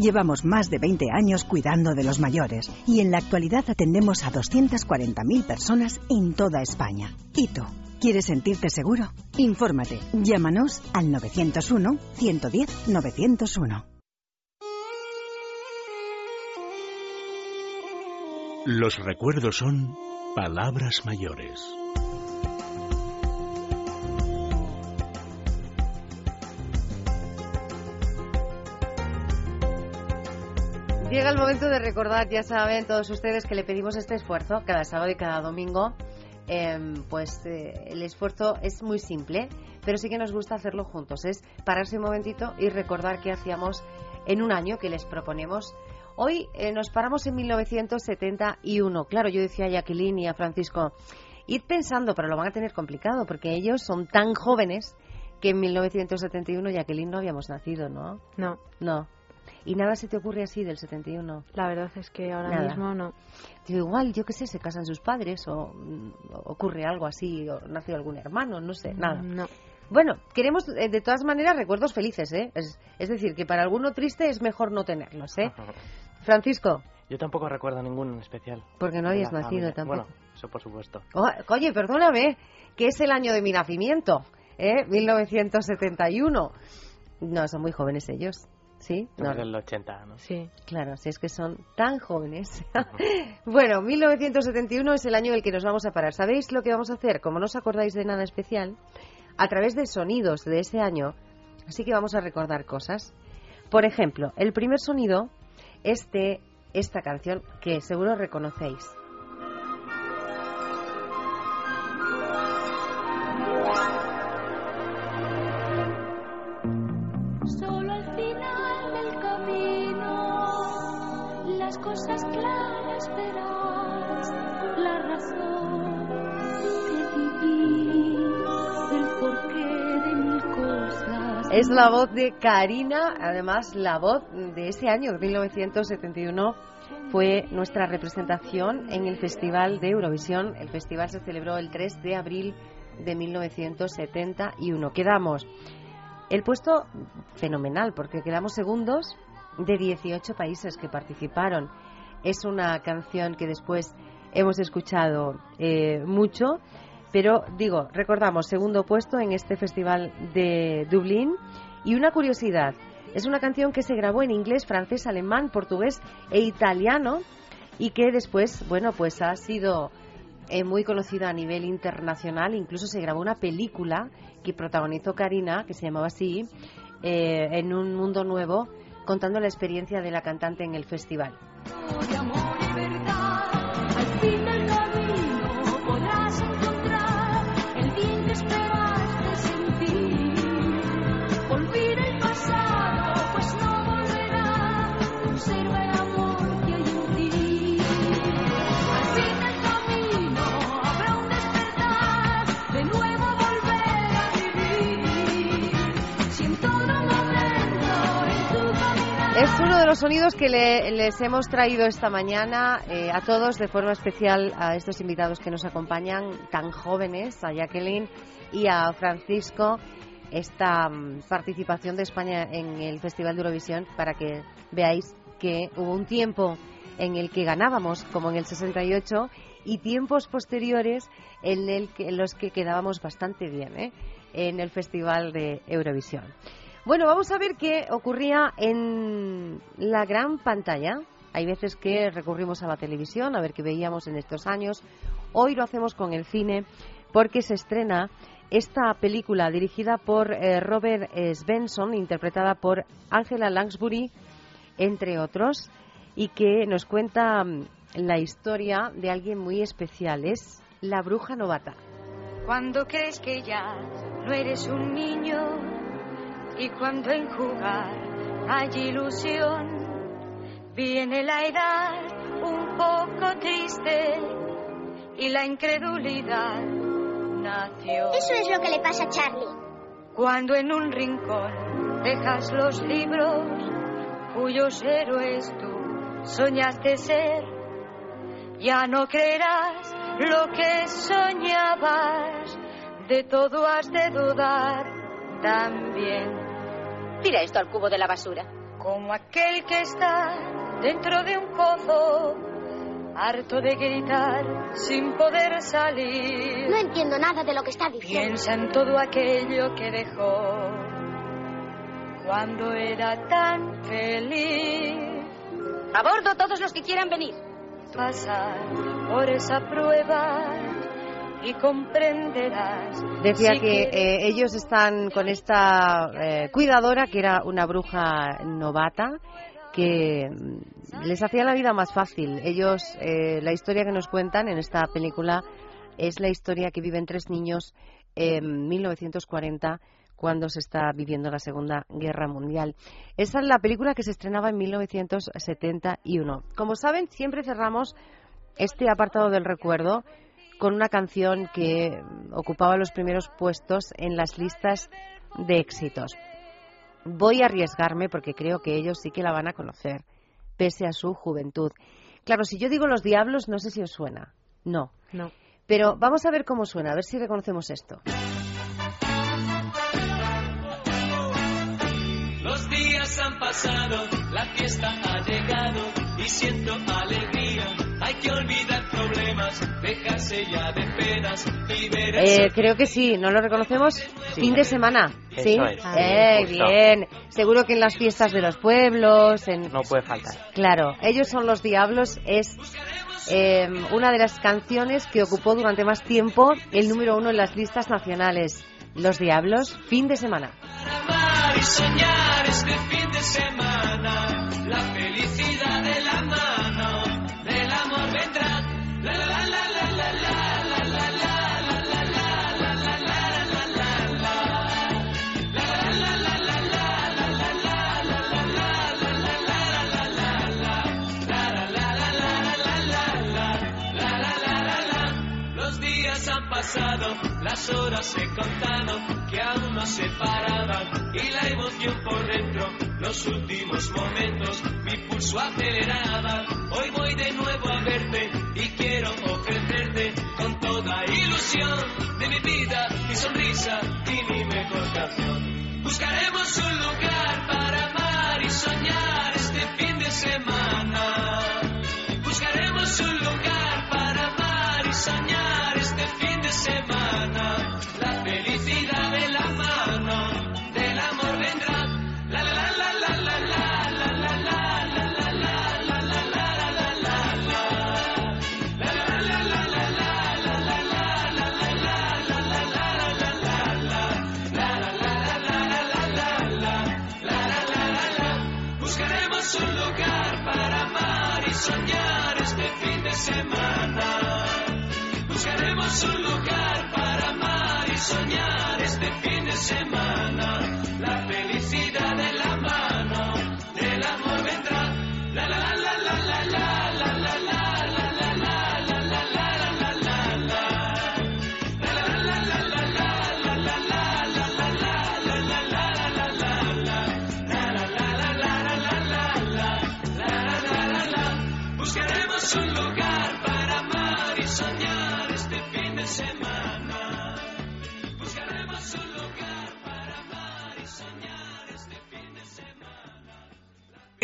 Speaker 7: Llevamos más de 20 años cuidando de los mayores y en la actualidad atendemos a 240.000 personas en toda España. ¿Y? ¿Quieres sentirte seguro? Infórmate. Llámanos al 901-110-901.
Speaker 2: Los recuerdos son palabras mayores.
Speaker 1: Llega el momento de recordar, ya saben todos ustedes que le pedimos este esfuerzo cada sábado y cada domingo. Em, pues eh, el esfuerzo es muy simple, pero sí que nos gusta hacerlo juntos. Es pararse un momentito y recordar qué hacíamos en un año que les proponemos. Hoy eh, nos paramos en 1971. Claro, yo decía a Jacqueline y a Francisco, id pensando, pero lo van a tener complicado porque ellos son tan jóvenes que en 1971 Jacqueline no habíamos nacido, ¿no?
Speaker 5: No.
Speaker 1: No. ¿Y nada se te ocurre así del 71?
Speaker 5: La verdad es que ahora
Speaker 1: Nada.
Speaker 5: mismo no.
Speaker 1: Digo, igual, yo qué sé, se casan sus padres o mm, ocurre algo así, o nace algún hermano, no sé, nada.
Speaker 5: No.
Speaker 1: Bueno, queremos eh, de todas maneras recuerdos felices, ¿eh? Es, es decir, que para alguno triste es mejor no tenerlos, ¿eh? Francisco,
Speaker 6: Yo tampoco recuerdo ningún en especial.
Speaker 1: porque no habías nacido
Speaker 6: familia.
Speaker 1: tampoco.
Speaker 6: Bueno, eso por supuesto.
Speaker 1: O- oye, perdóname, que es el año de mi nacimiento, ¿eh? 1971. No, son muy jóvenes ellos, ¿sí? No,
Speaker 6: del 80, ¿no?
Speaker 5: Sí.
Speaker 1: Claro, si es que son tan jóvenes. bueno, 1971 es el año en el que nos vamos a parar. ¿Sabéis lo que vamos a hacer? Como no os acordáis de nada especial, a través de sonidos de ese año, así que vamos a recordar cosas. Por ejemplo, el primer sonido es de esta canción que seguro reconocéis. Es la voz de Karina, además la voz de ese año, 1971, fue nuestra representación en el Festival de Eurovisión. El festival se celebró el 3 de abril de 1971. Quedamos el puesto fenomenal porque quedamos segundos de 18 países que participaron. Es una canción que después hemos escuchado eh, mucho, pero digo, recordamos segundo puesto en este festival de Dublín y una curiosidad, es una canción que se grabó en inglés, francés, alemán, portugués e italiano y que después, bueno, pues ha sido eh, muy conocida a nivel internacional. Incluso se grabó una película que protagonizó Karina, que se llamaba así, eh, en un mundo nuevo, contando la experiencia de la cantante en el festival. Uno de los sonidos que le- les hemos traído esta mañana eh, a todos, de forma especial a estos invitados que nos acompañan, tan jóvenes, a Jacqueline y a Francisco, esta mm, participación de España en el Festival de Eurovisión, para que veáis que hubo un tiempo en el que ganábamos, como en el 68, y tiempos posteriores en los que quedábamos bastante bien ¿eh? en el Festival de Eurovisión. Bueno, vamos a ver qué ocurría en la gran pantalla. Hay veces que recurrimos a la televisión, a ver qué veíamos en estos años. Hoy lo hacemos con el cine porque se estrena esta película dirigida por eh, Robert eh, Svensson, interpretada por Angela Lansbury, entre otros, y que nos cuenta mm, la historia de alguien muy especial. Es la bruja novata.
Speaker 8: Cuando crees que ya no eres un niño y cuando en jugar hay ilusión, viene la edad un poco triste y la incredulidad nació.
Speaker 9: Eso es lo que le pasa a Charlie.
Speaker 8: Cuando en un rincón dejas los libros cuyos héroes tú soñaste ser, ya no creerás lo que soñabas, de todo has de dudar también.
Speaker 9: Tira esto al cubo de la basura.
Speaker 8: Como aquel que está dentro de un pozo, harto de gritar sin poder salir.
Speaker 9: No entiendo nada de lo que está diciendo.
Speaker 8: Piensa en todo aquello que dejó cuando era tan feliz.
Speaker 9: A bordo todos los que quieran venir.
Speaker 8: Pasar por esa prueba y comprenderás.
Speaker 1: Decía
Speaker 8: si
Speaker 1: que eh, ellos están con esta eh, cuidadora que era una bruja novata que mm, les hacía la vida más fácil. Ellos, eh, la historia que nos cuentan en esta película es la historia que viven tres niños en 1940 cuando se está viviendo la Segunda Guerra Mundial. Esa es la película que se estrenaba en 1971. Como saben, siempre cerramos este apartado del recuerdo con una canción que ocupaba los primeros puestos en las listas de éxitos. Voy a arriesgarme porque creo que ellos sí que la van a conocer, pese a su juventud. Claro, si yo digo Los Diablos, no sé si os suena. No.
Speaker 5: No.
Speaker 1: Pero vamos a ver cómo suena, a ver si reconocemos esto.
Speaker 10: Los días han pasado, la fiesta ha llegado y siento alegría. Hay que olvidar problemas, dejarse ya de penas el
Speaker 1: Eh, creo que sí, ¿no lo reconocemos? Fin de semana,
Speaker 6: Eso
Speaker 1: ¿sí?
Speaker 6: es,
Speaker 1: eh, bien. Seguro que en las fiestas de los pueblos, en...
Speaker 6: No puede faltar.
Speaker 1: Claro, ellos son los diablos, es eh, una de las canciones que ocupó durante más tiempo el número uno en las listas nacionales. Los diablos, fin de semana.
Speaker 10: amar y soñar este fin de semana. La felicidad las horas se contaron, que aún no se paraban, y la emoción por dentro, los últimos momentos, mi pulso aceleraba. Hoy voy de nuevo a verte y quiero ofrecerte con toda ilusión de mi vida, mi sonrisa y mi mejor canción. Buscaremos un lugar para amar y soñar este fin de semana. Buscaremos un lugar para amar y soñar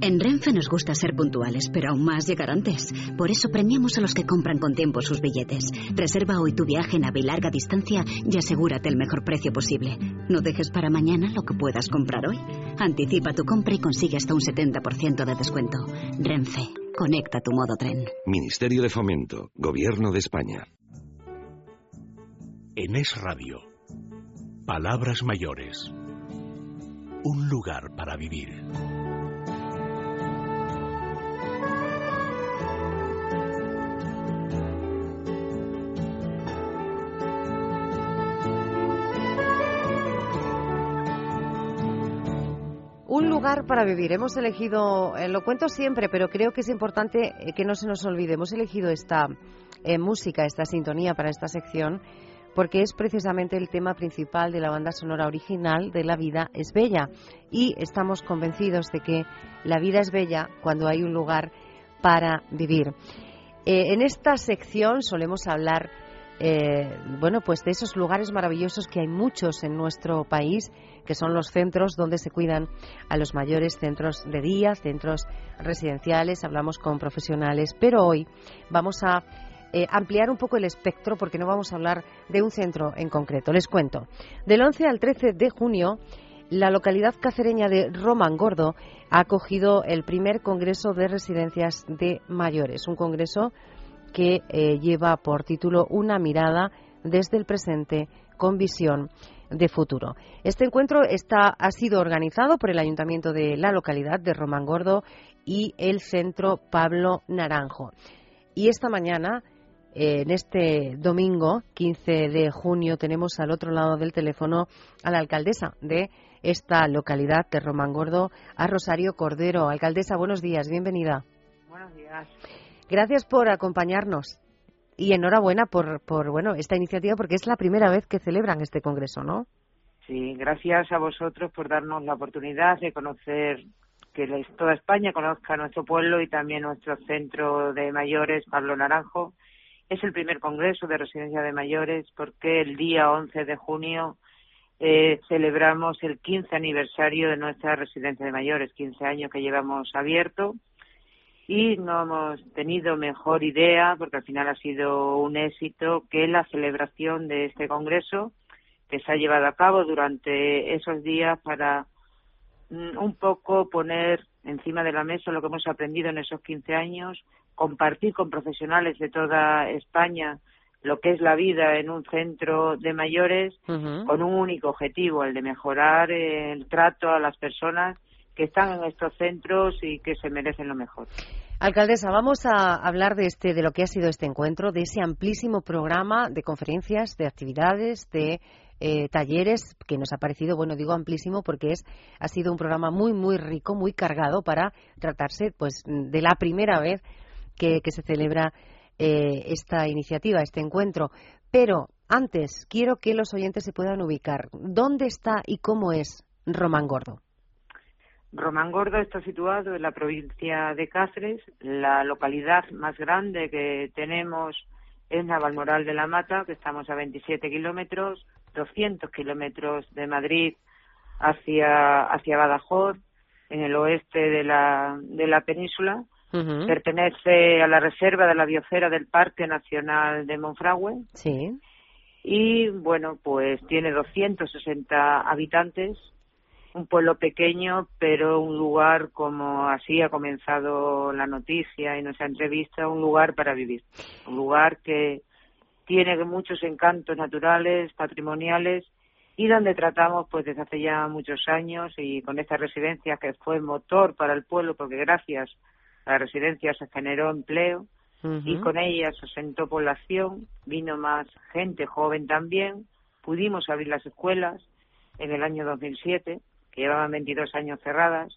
Speaker 11: En Renfe nos gusta ser puntuales, pero aún más llegar antes. Por eso premiamos a los que compran con tiempo sus billetes. Reserva hoy tu viaje en AVE larga distancia y asegúrate el mejor precio posible. No dejes para mañana lo que puedas comprar hoy. Anticipa tu compra y consigue hasta un 70% de descuento. Renfe, conecta tu modo tren.
Speaker 12: Ministerio de Fomento, Gobierno de España.
Speaker 13: En Es Radio, Palabras Mayores. Un lugar para vivir.
Speaker 1: Lugar para vivir. Hemos elegido, eh, lo cuento siempre, pero creo que es importante eh, que no se nos olvide. Hemos elegido esta eh, música, esta sintonía para esta sección, porque es precisamente el tema principal de la banda sonora original de La vida es bella. Y estamos convencidos de que la vida es bella cuando hay un lugar para vivir. En esta sección solemos hablar, eh, bueno, pues de esos lugares maravillosos que hay muchos en nuestro país, que son los centros donde se cuidan a los mayores, centros de día, centros residenciales, hablamos con profesionales, pero hoy vamos a eh, ampliar un poco el espectro porque no vamos a hablar de un centro en concreto. Les cuento. Del 11 al 13 de junio, la localidad cacereña de Romangordo ha acogido el primer Congreso de Residencias de Mayores, un congreso que eh, lleva por título Una mirada desde el presente con visión de futuro. Este encuentro está, ha sido organizado por el Ayuntamiento de la localidad de Romangordo y el Centro Pablo Naranjo. Y esta mañana, eh, en este domingo 15 de junio, tenemos al otro lado del teléfono a la alcaldesa de esta localidad de Romangordo, a Rosario Cordero. Alcaldesa, buenos días, bienvenida.
Speaker 14: Buenos días.
Speaker 1: Gracias por acompañarnos y enhorabuena por, por bueno esta iniciativa porque es la primera vez que celebran este congreso, ¿no?
Speaker 14: Sí, gracias a vosotros por darnos la oportunidad de conocer que toda España conozca nuestro pueblo y también nuestro centro de mayores, Pablo Naranjo. Es el primer congreso de residencia de mayores porque el día 11 de junio eh, celebramos el 15 aniversario de nuestra residencia de mayores, 15 años que llevamos abierto y no hemos tenido mejor idea, porque al final ha sido un éxito, que la celebración de este congreso que se ha llevado a cabo durante esos días para mm, un poco poner encima de la mesa lo que hemos aprendido en esos 15 años, compartir con profesionales de toda España lo que es la vida en un centro de mayores con un único objetivo, el de mejorar el trato a las personas que están en estos centros y que se merecen lo mejor.
Speaker 1: Alcaldesa, vamos a hablar de este, de lo que ha sido este encuentro, de ese amplísimo programa de conferencias, de actividades, de eh, talleres que nos ha parecido, bueno, digo amplísimo porque es ha sido un programa muy muy rico, muy cargado para tratarse, pues, de la primera vez que, que se celebra eh, esta iniciativa, este encuentro. Pero antes quiero que los oyentes se puedan ubicar. ¿Dónde está y cómo es Romangordo?
Speaker 14: Romangordo está situado en la provincia de Cáceres. La localidad más grande que tenemos es Navalmoral de la Mata, que estamos a 27 kilómetros, 200 kilómetros de Madrid hacia, hacia Badajoz, en el oeste de la, de la península. Pertenece a la reserva de la biosfera del Parque Nacional de Monfragüe.
Speaker 1: Sí.
Speaker 14: Y bueno, pues tiene 260 habitantes, un pueblo pequeño, pero un lugar, como así ha comenzado la noticia y nuestra entrevista, un lugar para vivir. Un lugar que tiene muchos encantos naturales, patrimoniales y donde tratamos pues desde hace ya muchos años y con esta residencia que fue motor para el pueblo porque gracias a la residencia se generó empleo y con ella se asentó población, vino más gente joven también, pudimos abrir las escuelas en el año 2007, que llevaban 22 años cerradas,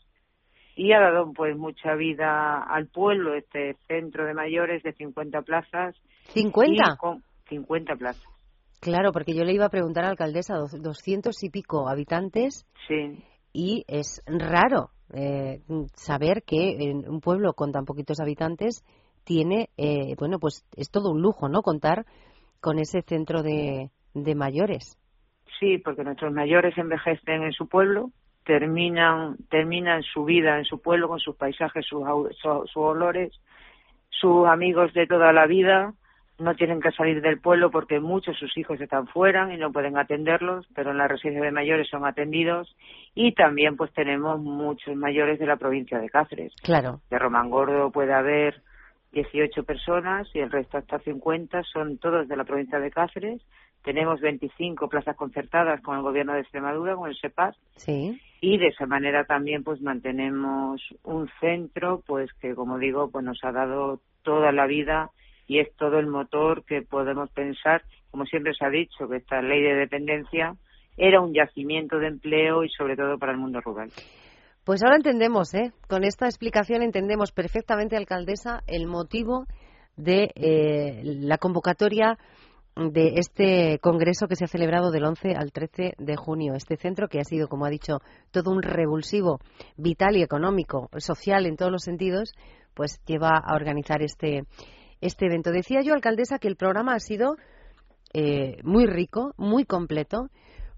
Speaker 14: y ha dado pues mucha vida al pueblo este centro de mayores de 50 plazas.
Speaker 1: ¿50?
Speaker 14: y con 50 plazas.
Speaker 1: Claro, porque yo le iba a preguntar a la alcaldesa, dos- doscientos y pico habitantes,
Speaker 14: Sí,
Speaker 1: y es raro eh, saber que en un pueblo con tan poquitos habitantes tiene, eh, bueno, pues es todo un lujo, ¿no? Contar con ese centro de, de mayores.
Speaker 14: sí, porque nuestros mayores envejecen en su pueblo, terminan terminan su vida en su pueblo con sus paisajes, sus, sus olores, sus amigos de toda la vida, no tienen que salir del pueblo porque muchos de sus hijos están fuera y no pueden atenderlos, pero en la residencia de mayores son atendidos y también pues tenemos muchos mayores de la provincia de Cáceres.
Speaker 1: Claro.
Speaker 14: De Romangordo puede haber 18 personas y el resto hasta 50 son todos de la provincia de Cáceres. Tenemos 25 plazas concertadas con el gobierno de Extremadura, con el SEPAS,
Speaker 1: Sí.
Speaker 14: y de esa manera también pues mantenemos un centro pues que como digo pues nos ha dado toda la vida y es todo el motor que podemos pensar como siempre se ha dicho que esta ley de dependencia era un yacimiento de empleo y sobre todo para el mundo rural.
Speaker 1: Pues ahora entendemos, ¿eh? Con esta explicación entendemos perfectamente, alcaldesa, el motivo de eh, la convocatoria de este congreso que se ha celebrado del 11 al 13 de junio. Este centro que ha sido, como ha dicho, todo un revulsivo vital y económico, social en todos los sentidos, pues lleva a organizar este, este evento. Decía yo, alcaldesa, que el programa ha sido eh, muy rico, muy completo,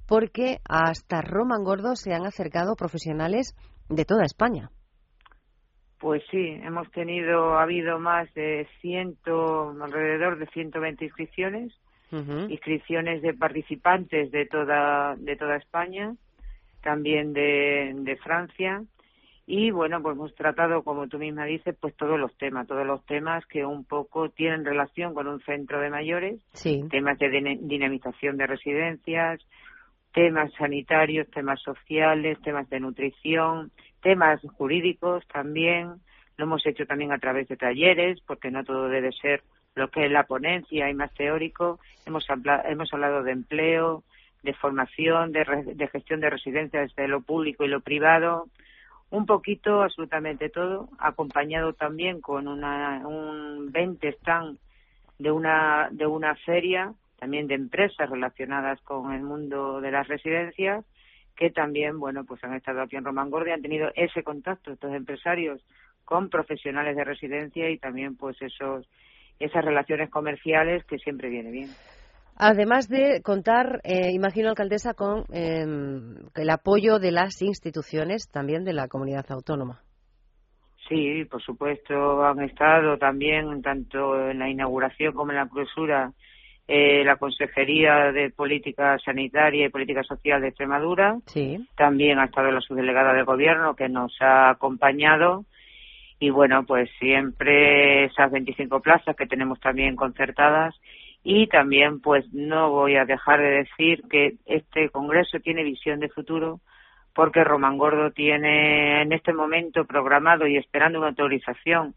Speaker 1: porque hasta Roman Gordo se han acercado profesionales de toda España.
Speaker 14: Pues sí, hemos tenido, ha habido más de ciento, alrededor de 120 inscripciones, inscripciones de participantes de toda, de toda España, también de, de Francia, y bueno, pues hemos tratado, como tú misma dices, pues todos los temas, todos los temas que un poco tienen relación con un centro de mayores,
Speaker 1: Sí.
Speaker 14: temas de dinamización de residencias, temas sanitarios, temas sociales, temas de nutrición, temas jurídicos también. Lo hemos hecho también a través de talleres, porque no todo debe ser lo que es la ponencia y más teórico. Hemos, hemos hablado de empleo, de formación, de, re- de gestión de residencias desde lo público y lo privado. Un poquito, absolutamente todo, acompañado también con una, un 20 stand de una, de una feria, también de empresas relacionadas con el mundo de las residencias, que también, bueno, pues han estado aquí en Romangordo y han tenido ese contacto, estos empresarios, con profesionales de residencia y también, pues, esos, esas relaciones comerciales que siempre viene bien.
Speaker 1: Además de contar, eh, imagino, alcaldesa, con eh, el apoyo de las instituciones también de la comunidad autónoma.
Speaker 14: Sí, por supuesto, han estado también, tanto en la inauguración como en la clausura, eh, la Consejería de Política Sanitaria y Política Social de Extremadura.
Speaker 1: Sí.
Speaker 14: También ha estado la subdelegada del Gobierno que nos ha acompañado. Y bueno, pues siempre esas 25 plazas que tenemos también concertadas. Y también, pues no voy a dejar de decir que este Congreso tiene visión de futuro porque Romangordo tiene en este momento programado y esperando una autorización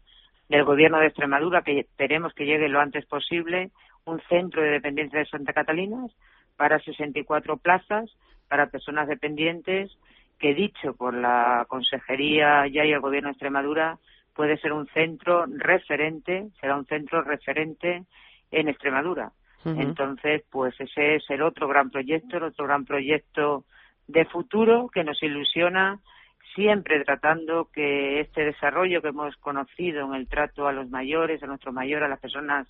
Speaker 14: del Gobierno de Extremadura, que esperemos que llegue lo antes posible, un centro de dependencia de Santa Catalina para 64 plazas para personas dependientes que, dicho por la Consejería ya y el Gobierno de Extremadura, puede ser un centro referente, será un centro referente en Extremadura. Entonces, pues ese es el otro gran proyecto, el otro gran proyecto de futuro que nos ilusiona siempre tratando que este desarrollo que hemos conocido en el trato a los mayores, a nuestros mayores, a las personas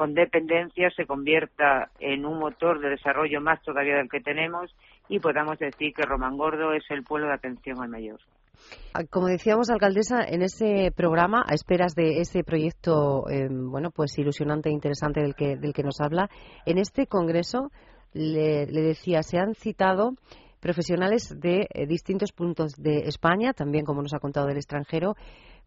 Speaker 14: con dependencia se convierta en un motor de desarrollo más todavía del que tenemos y podamos decir que Romangordo es el pueblo de atención al mayor.
Speaker 1: Ah, Como decíamos, alcaldesa, en ese programa, a esperas de ese proyecto, eh, bueno, pues ilusionante e interesante del que, del que nos habla, en este congreso, le, le decía, se han citado profesionales de eh, distintos puntos de España, también como nos ha contado del extranjero,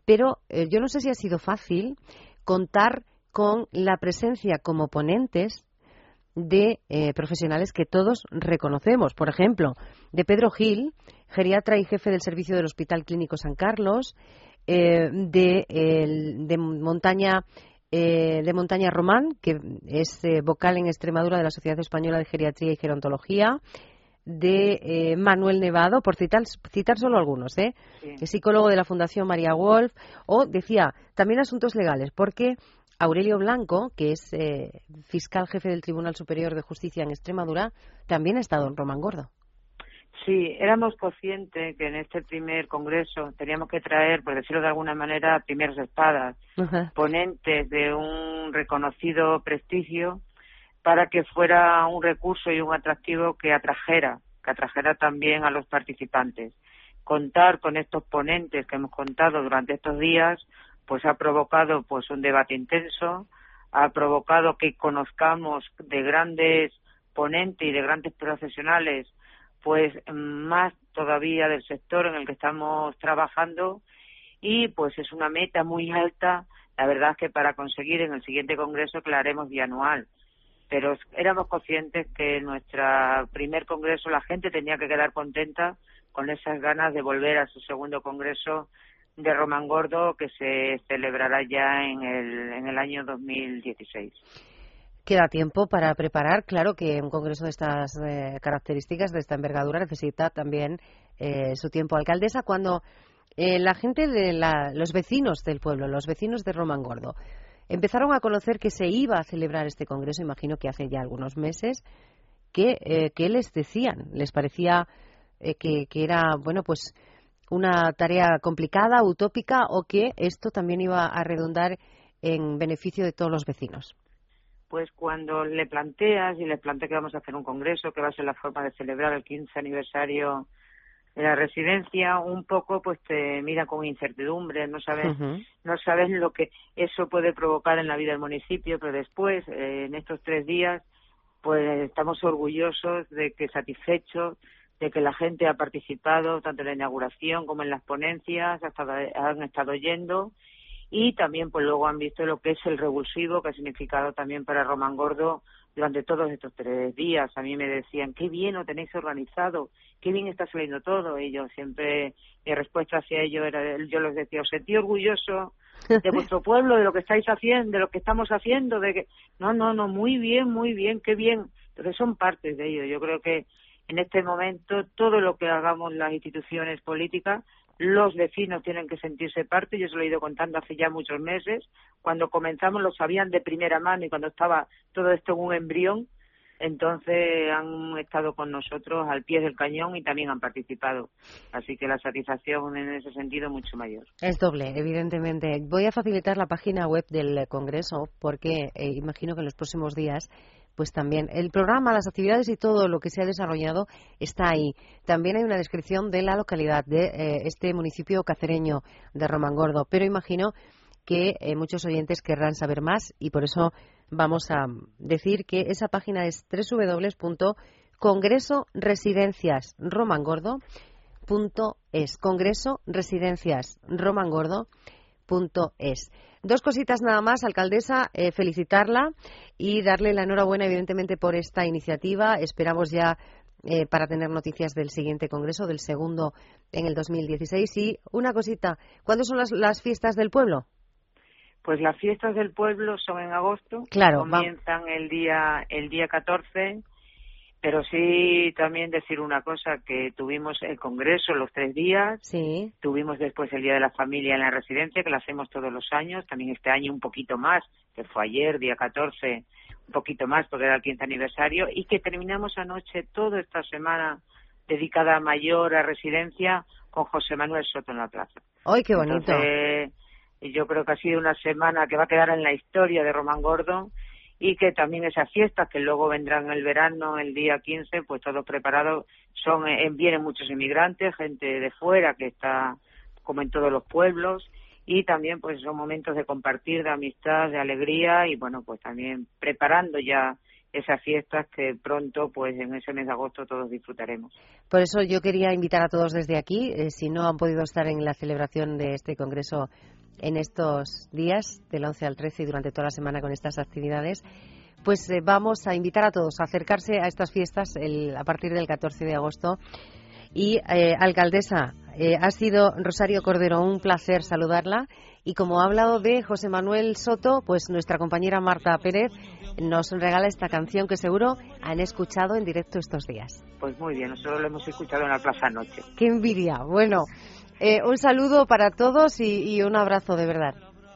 Speaker 1: pero eh, yo no sé si ha sido fácil contar con la presencia como ponentes de eh, profesionales que todos reconocemos. Por ejemplo, de Pedro Gil, geriatra y jefe del servicio del Hospital Clínico San Carlos, eh, de, el- de Montaña eh, de Montaña Román, que es eh, vocal en Extremadura de la Sociedad Española de Geriatría y Gerontología, de eh, Manuel Nevado, por citar, citar solo algunos, ¿eh? Es psicólogo de la Fundación María Wolf, o decía también asuntos legales, porque Aurelio Blanco, que es eh, fiscal jefe del Tribunal Superior de Justicia en Extremadura, también ha estado en Román Gordo.
Speaker 14: Sí, éramos conscientes que en este primer congreso teníamos que traer, por decirlo de alguna manera, primeros espadas, ponentes de un reconocido prestigio para que fuera un recurso y un atractivo que atrajera, que atrajera también a los participantes. Contar con estos ponentes que hemos contado durante estos días, pues ha provocado pues un debate intenso, ha provocado que conozcamos de grandes ponentes y de grandes profesionales pues más todavía del sector en el que estamos trabajando y pues es una meta muy alta la verdad es que para conseguir en el siguiente congreso que lo haremos bianual. Pero éramos conscientes que en nuestro primer congreso la gente tenía que quedar contenta con esas ganas de volver a su segundo congreso de Román Gordo que se celebrará ya en el, en el año 2016.
Speaker 1: Queda tiempo para preparar. Claro que un congreso de estas eh, características, de esta envergadura, necesita también eh, su tiempo. Alcaldesa, cuando eh, la gente de la, los vecinos del pueblo, los vecinos de Román Gordo, empezaron a conocer que se iba a celebrar este congreso, imagino que hace ya algunos meses, ¿qué, eh, qué les decían? ¿Les parecía eh, que, que era, bueno, pues una tarea complicada, utópica, o que esto también iba a redundar en beneficio de todos los vecinos?
Speaker 14: pues cuando le planteas y les planteas que vamos a hacer un congreso, que va a ser la forma de celebrar el 15 aniversario de la residencia, un poco pues te mira con incertidumbre, no sabes, no sabes lo que eso puede provocar en la vida del municipio, pero después, eh, en estos tres días, pues estamos orgullosos de que satisfechos de que la gente ha participado tanto en la inauguración como en las ponencias, hasta han estado yendo y también pues luego han visto lo que es el revulsivo que ha significado también para Román Gordo durante todos estos tres días. A mí me decían, qué bien lo tenéis organizado, qué bien está saliendo todo. Y yo siempre, mi respuesta hacia ello era, yo les decía, os sentí orgulloso de vuestro pueblo, de lo que estáis haciendo, de lo que estamos haciendo, de que, no, no, no, muy bien, muy bien, qué bien. Entonces son partes de ello. Yo creo que en este momento todo lo que hagamos las instituciones políticas los vecinos tienen que sentirse parte, yo se lo he ido contando hace ya muchos meses, cuando comenzamos lo sabían de primera mano y cuando estaba todo esto en un embrión, entonces han estado con nosotros al pie del cañón y también han participado. Así que la satisfacción en ese sentido es mucho mayor.
Speaker 1: Es doble, evidentemente. Voy a facilitar la página web del Congreso porque eh, imagino que en los próximos días pues también el programa, las actividades y todo lo que se ha desarrollado está ahí. También hay una descripción de la localidad de eh, este municipio cacereño de Romangordo, pero imagino que eh, muchos oyentes querrán saber más y por eso vamos a decir que esa página es www.congresoresidenciasromangordo.es Congreso Residencias Romangordo.es Dos cositas nada más, alcaldesa, eh, felicitarla y darle la enhorabuena, evidentemente, por esta iniciativa. Esperamos ya eh, para tener noticias del siguiente congreso, del segundo en el 2016. Y una cosita, ¿cuándo son las, las fiestas del pueblo?
Speaker 14: Pues las fiestas del pueblo son en agosto.
Speaker 1: Claro,
Speaker 14: comienzan el día el día 14 pero sí también decir una cosa, que tuvimos el Congreso los tres días,
Speaker 1: sí.
Speaker 14: tuvimos después el Día de la Familia en la residencia, que lo hacemos todos los años, también este año un poquito más, que fue ayer, día 14, un poquito más porque era el 15 aniversario, y que terminamos anoche toda esta semana dedicada a mayor a residencia con José Manuel Soto en la plaza.
Speaker 1: ¡Ay, qué bonito!
Speaker 14: Entonces, yo creo que ha sido una semana que va a quedar en la historia de Román Gordo y que también esas fiestas que luego vendrán el verano, el día 15, pues todos preparados, son eh, vienen muchos inmigrantes, gente de fuera que está como en todos los pueblos y también pues son momentos de compartir, de amistad, de alegría y bueno, pues también preparando ya esas fiestas que pronto, pues en ese mes de agosto todos disfrutaremos.
Speaker 1: Por eso yo quería invitar a todos desde aquí, eh, si no han podido estar en la celebración de este congreso en estos días, del 11 al 13 y durante toda la semana con estas actividades, pues eh, vamos a invitar a todos a acercarse a estas fiestas el, a partir del 14 de agosto Y eh, alcaldesa, eh, ha sido Rosario Cordero, un placer saludarla. Y como ha hablado de José Manuel Soto, pues nuestra compañera Marta Pérez nos regala esta canción que seguro han escuchado en directo estos días.
Speaker 14: Pues muy bien, nosotros lo hemos escuchado en la Plaza Noche.
Speaker 1: ¡Qué envidia! Bueno, eh, un saludo para todos y, y un abrazo de verdad.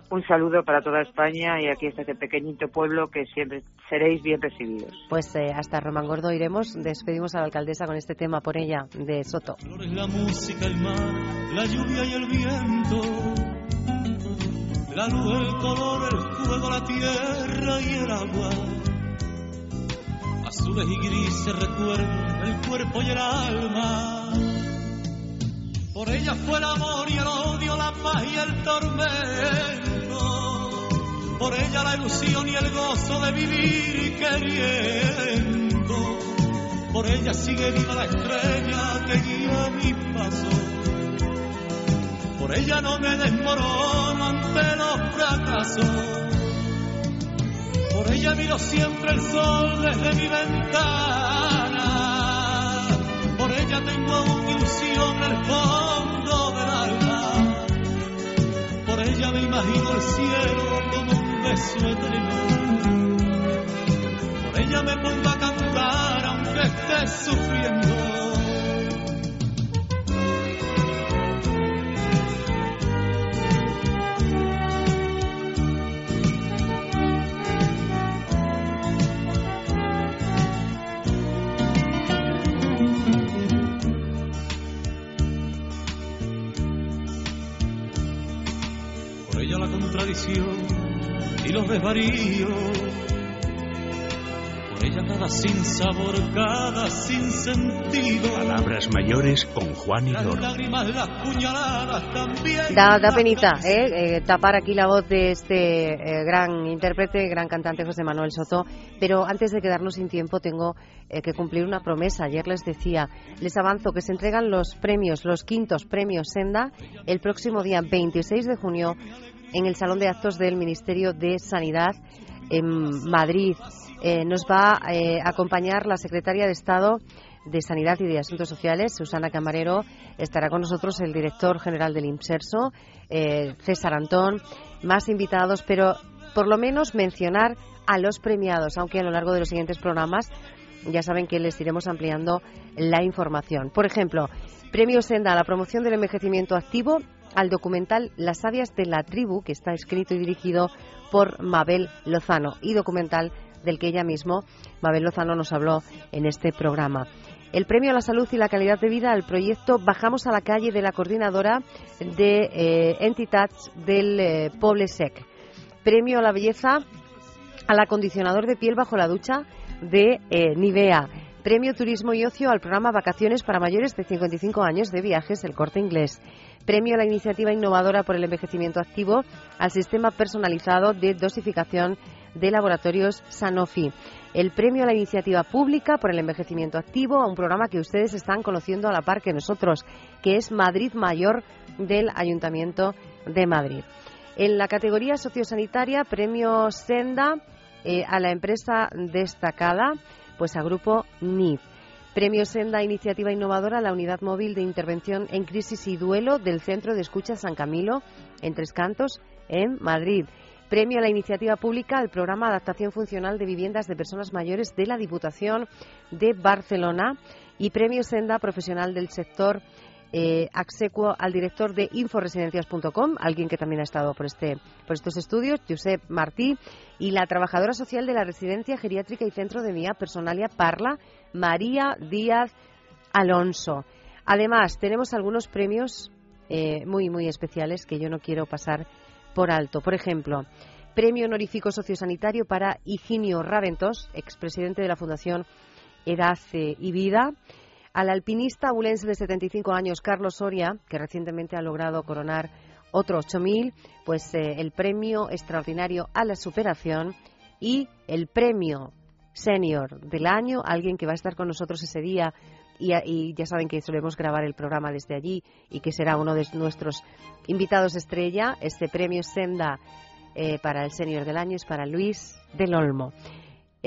Speaker 14: Un saludo para toda España y aquí está este pequeñito pueblo que siempre seréis bien recibidos.
Speaker 1: Pues eh, hasta Romangordo iremos. Despedimos a la alcaldesa con este tema por ella de Soto.
Speaker 15: flores, la música, el mar, la lluvia y el viento, la luz, el color, el fuego, la tierra y el agua, azules y grises recuerdan el cuerpo y el alma. Por ella fue el amor y el odio, la paz y el tormento. Por ella la ilusión y el gozo de vivir queriendo. Por ella sigue viva la estrella que guía mi paso. Por ella no me desmorono ante los fracasos. Por ella miro siempre el sol desde mi ventana. Por ella tengo aún ilusión en el fondo del alma. Por ella me imagino el cielo como un beso eterno. Por ella me pongo a cantar aunque esté sufriendo. Y los desvaríos. Por ella cada sin sabor, cada sin sentido.
Speaker 13: Palabras mayores con Juan y
Speaker 15: Las
Speaker 13: Loro.
Speaker 15: lágrimas, las puñaladas también.
Speaker 1: Da, da penita ¿eh? Eh, tapar aquí la voz de este eh, gran intérprete, gran cantante José Manuel Soto. Pero antes de quedarnos sin tiempo, tengo eh, que cumplir una promesa. Ayer les decía, les avanzo que se entregan los premios, los quintos premios Senda, el próximo día 26 de junio en el Salón de Actos del Ministerio de Sanidad en Madrid. Eh, nos va eh, a acompañar la secretaria de Estado de Sanidad y de Asuntos Sociales, Susana Camarero. Estará con nosotros el director general del IMSERSO, eh, César Antón, más invitados, pero por lo menos mencionar a los premiados, aunque a lo largo de los siguientes programas ya saben que les iremos ampliando la información. Por ejemplo, Premio Senda a la promoción del envejecimiento activo al documental Las sabias de la tribu, que está escrito y dirigido por Mabel Lozano, y documental del que ella mismo, Mabel Lozano, nos habló en este programa. El premio a la salud y la calidad de vida al proyecto Bajamos a la calle de la coordinadora de eh, Entitats del eh, Poble Sec. Premio a la belleza al acondicionador de piel bajo la ducha de eh, Nivea. Premio Turismo y Ocio al programa Vacaciones para mayores de 55 años de viajes El Corte Inglés. Premio a la iniciativa innovadora por el envejecimiento activo al sistema personalizado de dosificación de laboratorios Sanofi. El premio a la iniciativa pública por el envejecimiento activo a un programa que ustedes están conociendo a la par que nosotros, que es Madrid Mayor del Ayuntamiento de Madrid. En la categoría sociosanitaria, premio Senda eh, a la empresa destacada, pues a Grupo NIF. Premio Senda Iniciativa Innovadora la Unidad Móvil de Intervención en Crisis y Duelo del Centro de Escucha San Camilo, en Tres Cantos, en Madrid. Premio a la iniciativa pública al programa Adaptación Funcional de Viviendas de Personas Mayores de la Diputación de Barcelona y Premio Senda Profesional del Sector eh, al director de inforesidencias.com, alguien que también ha estado por, este, por estos estudios, Josep Martí, y la trabajadora social de la Residencia Geriátrica y Centro de Mía Personalia Parla, María Díaz Alonso. Además, tenemos algunos premios eh, muy, muy especiales que yo no quiero pasar por alto. Por ejemplo, Premio Honorífico Sociosanitario para Higinio Raventos, expresidente de la Fundación Edad eh, y Vida. Al alpinista abulense de 75 años, Carlos Soria, que recientemente ha logrado coronar otro 8.000, pues eh, el premio extraordinario a la superación y el premio senior del año, alguien que va a estar con nosotros ese día y, ya saben que solemos grabar el programa desde allí y que será uno de nuestros invitados estrella. Este premio Senda eh, para el senior del año es para Luis del Olmo.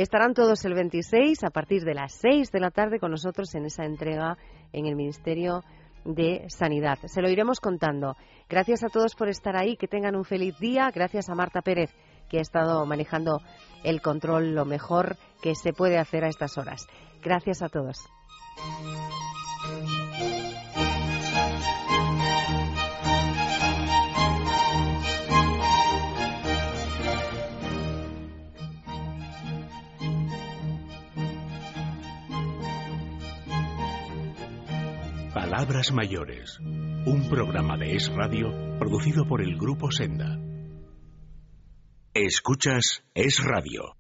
Speaker 1: Estarán todos el 26 a partir de las 6 de la tarde con nosotros en esa entrega en el Ministerio de Sanidad. Se lo iremos contando. Gracias a todos por estar ahí, que tengan un feliz día. Gracias a Marta Pérez, que ha estado manejando el control lo mejor que se puede hacer a estas horas. Gracias a todos.
Speaker 13: Palabras Mayores, un programa de Es Radio producido por el Grupo Senda.
Speaker 2: Escuchas Es Radio.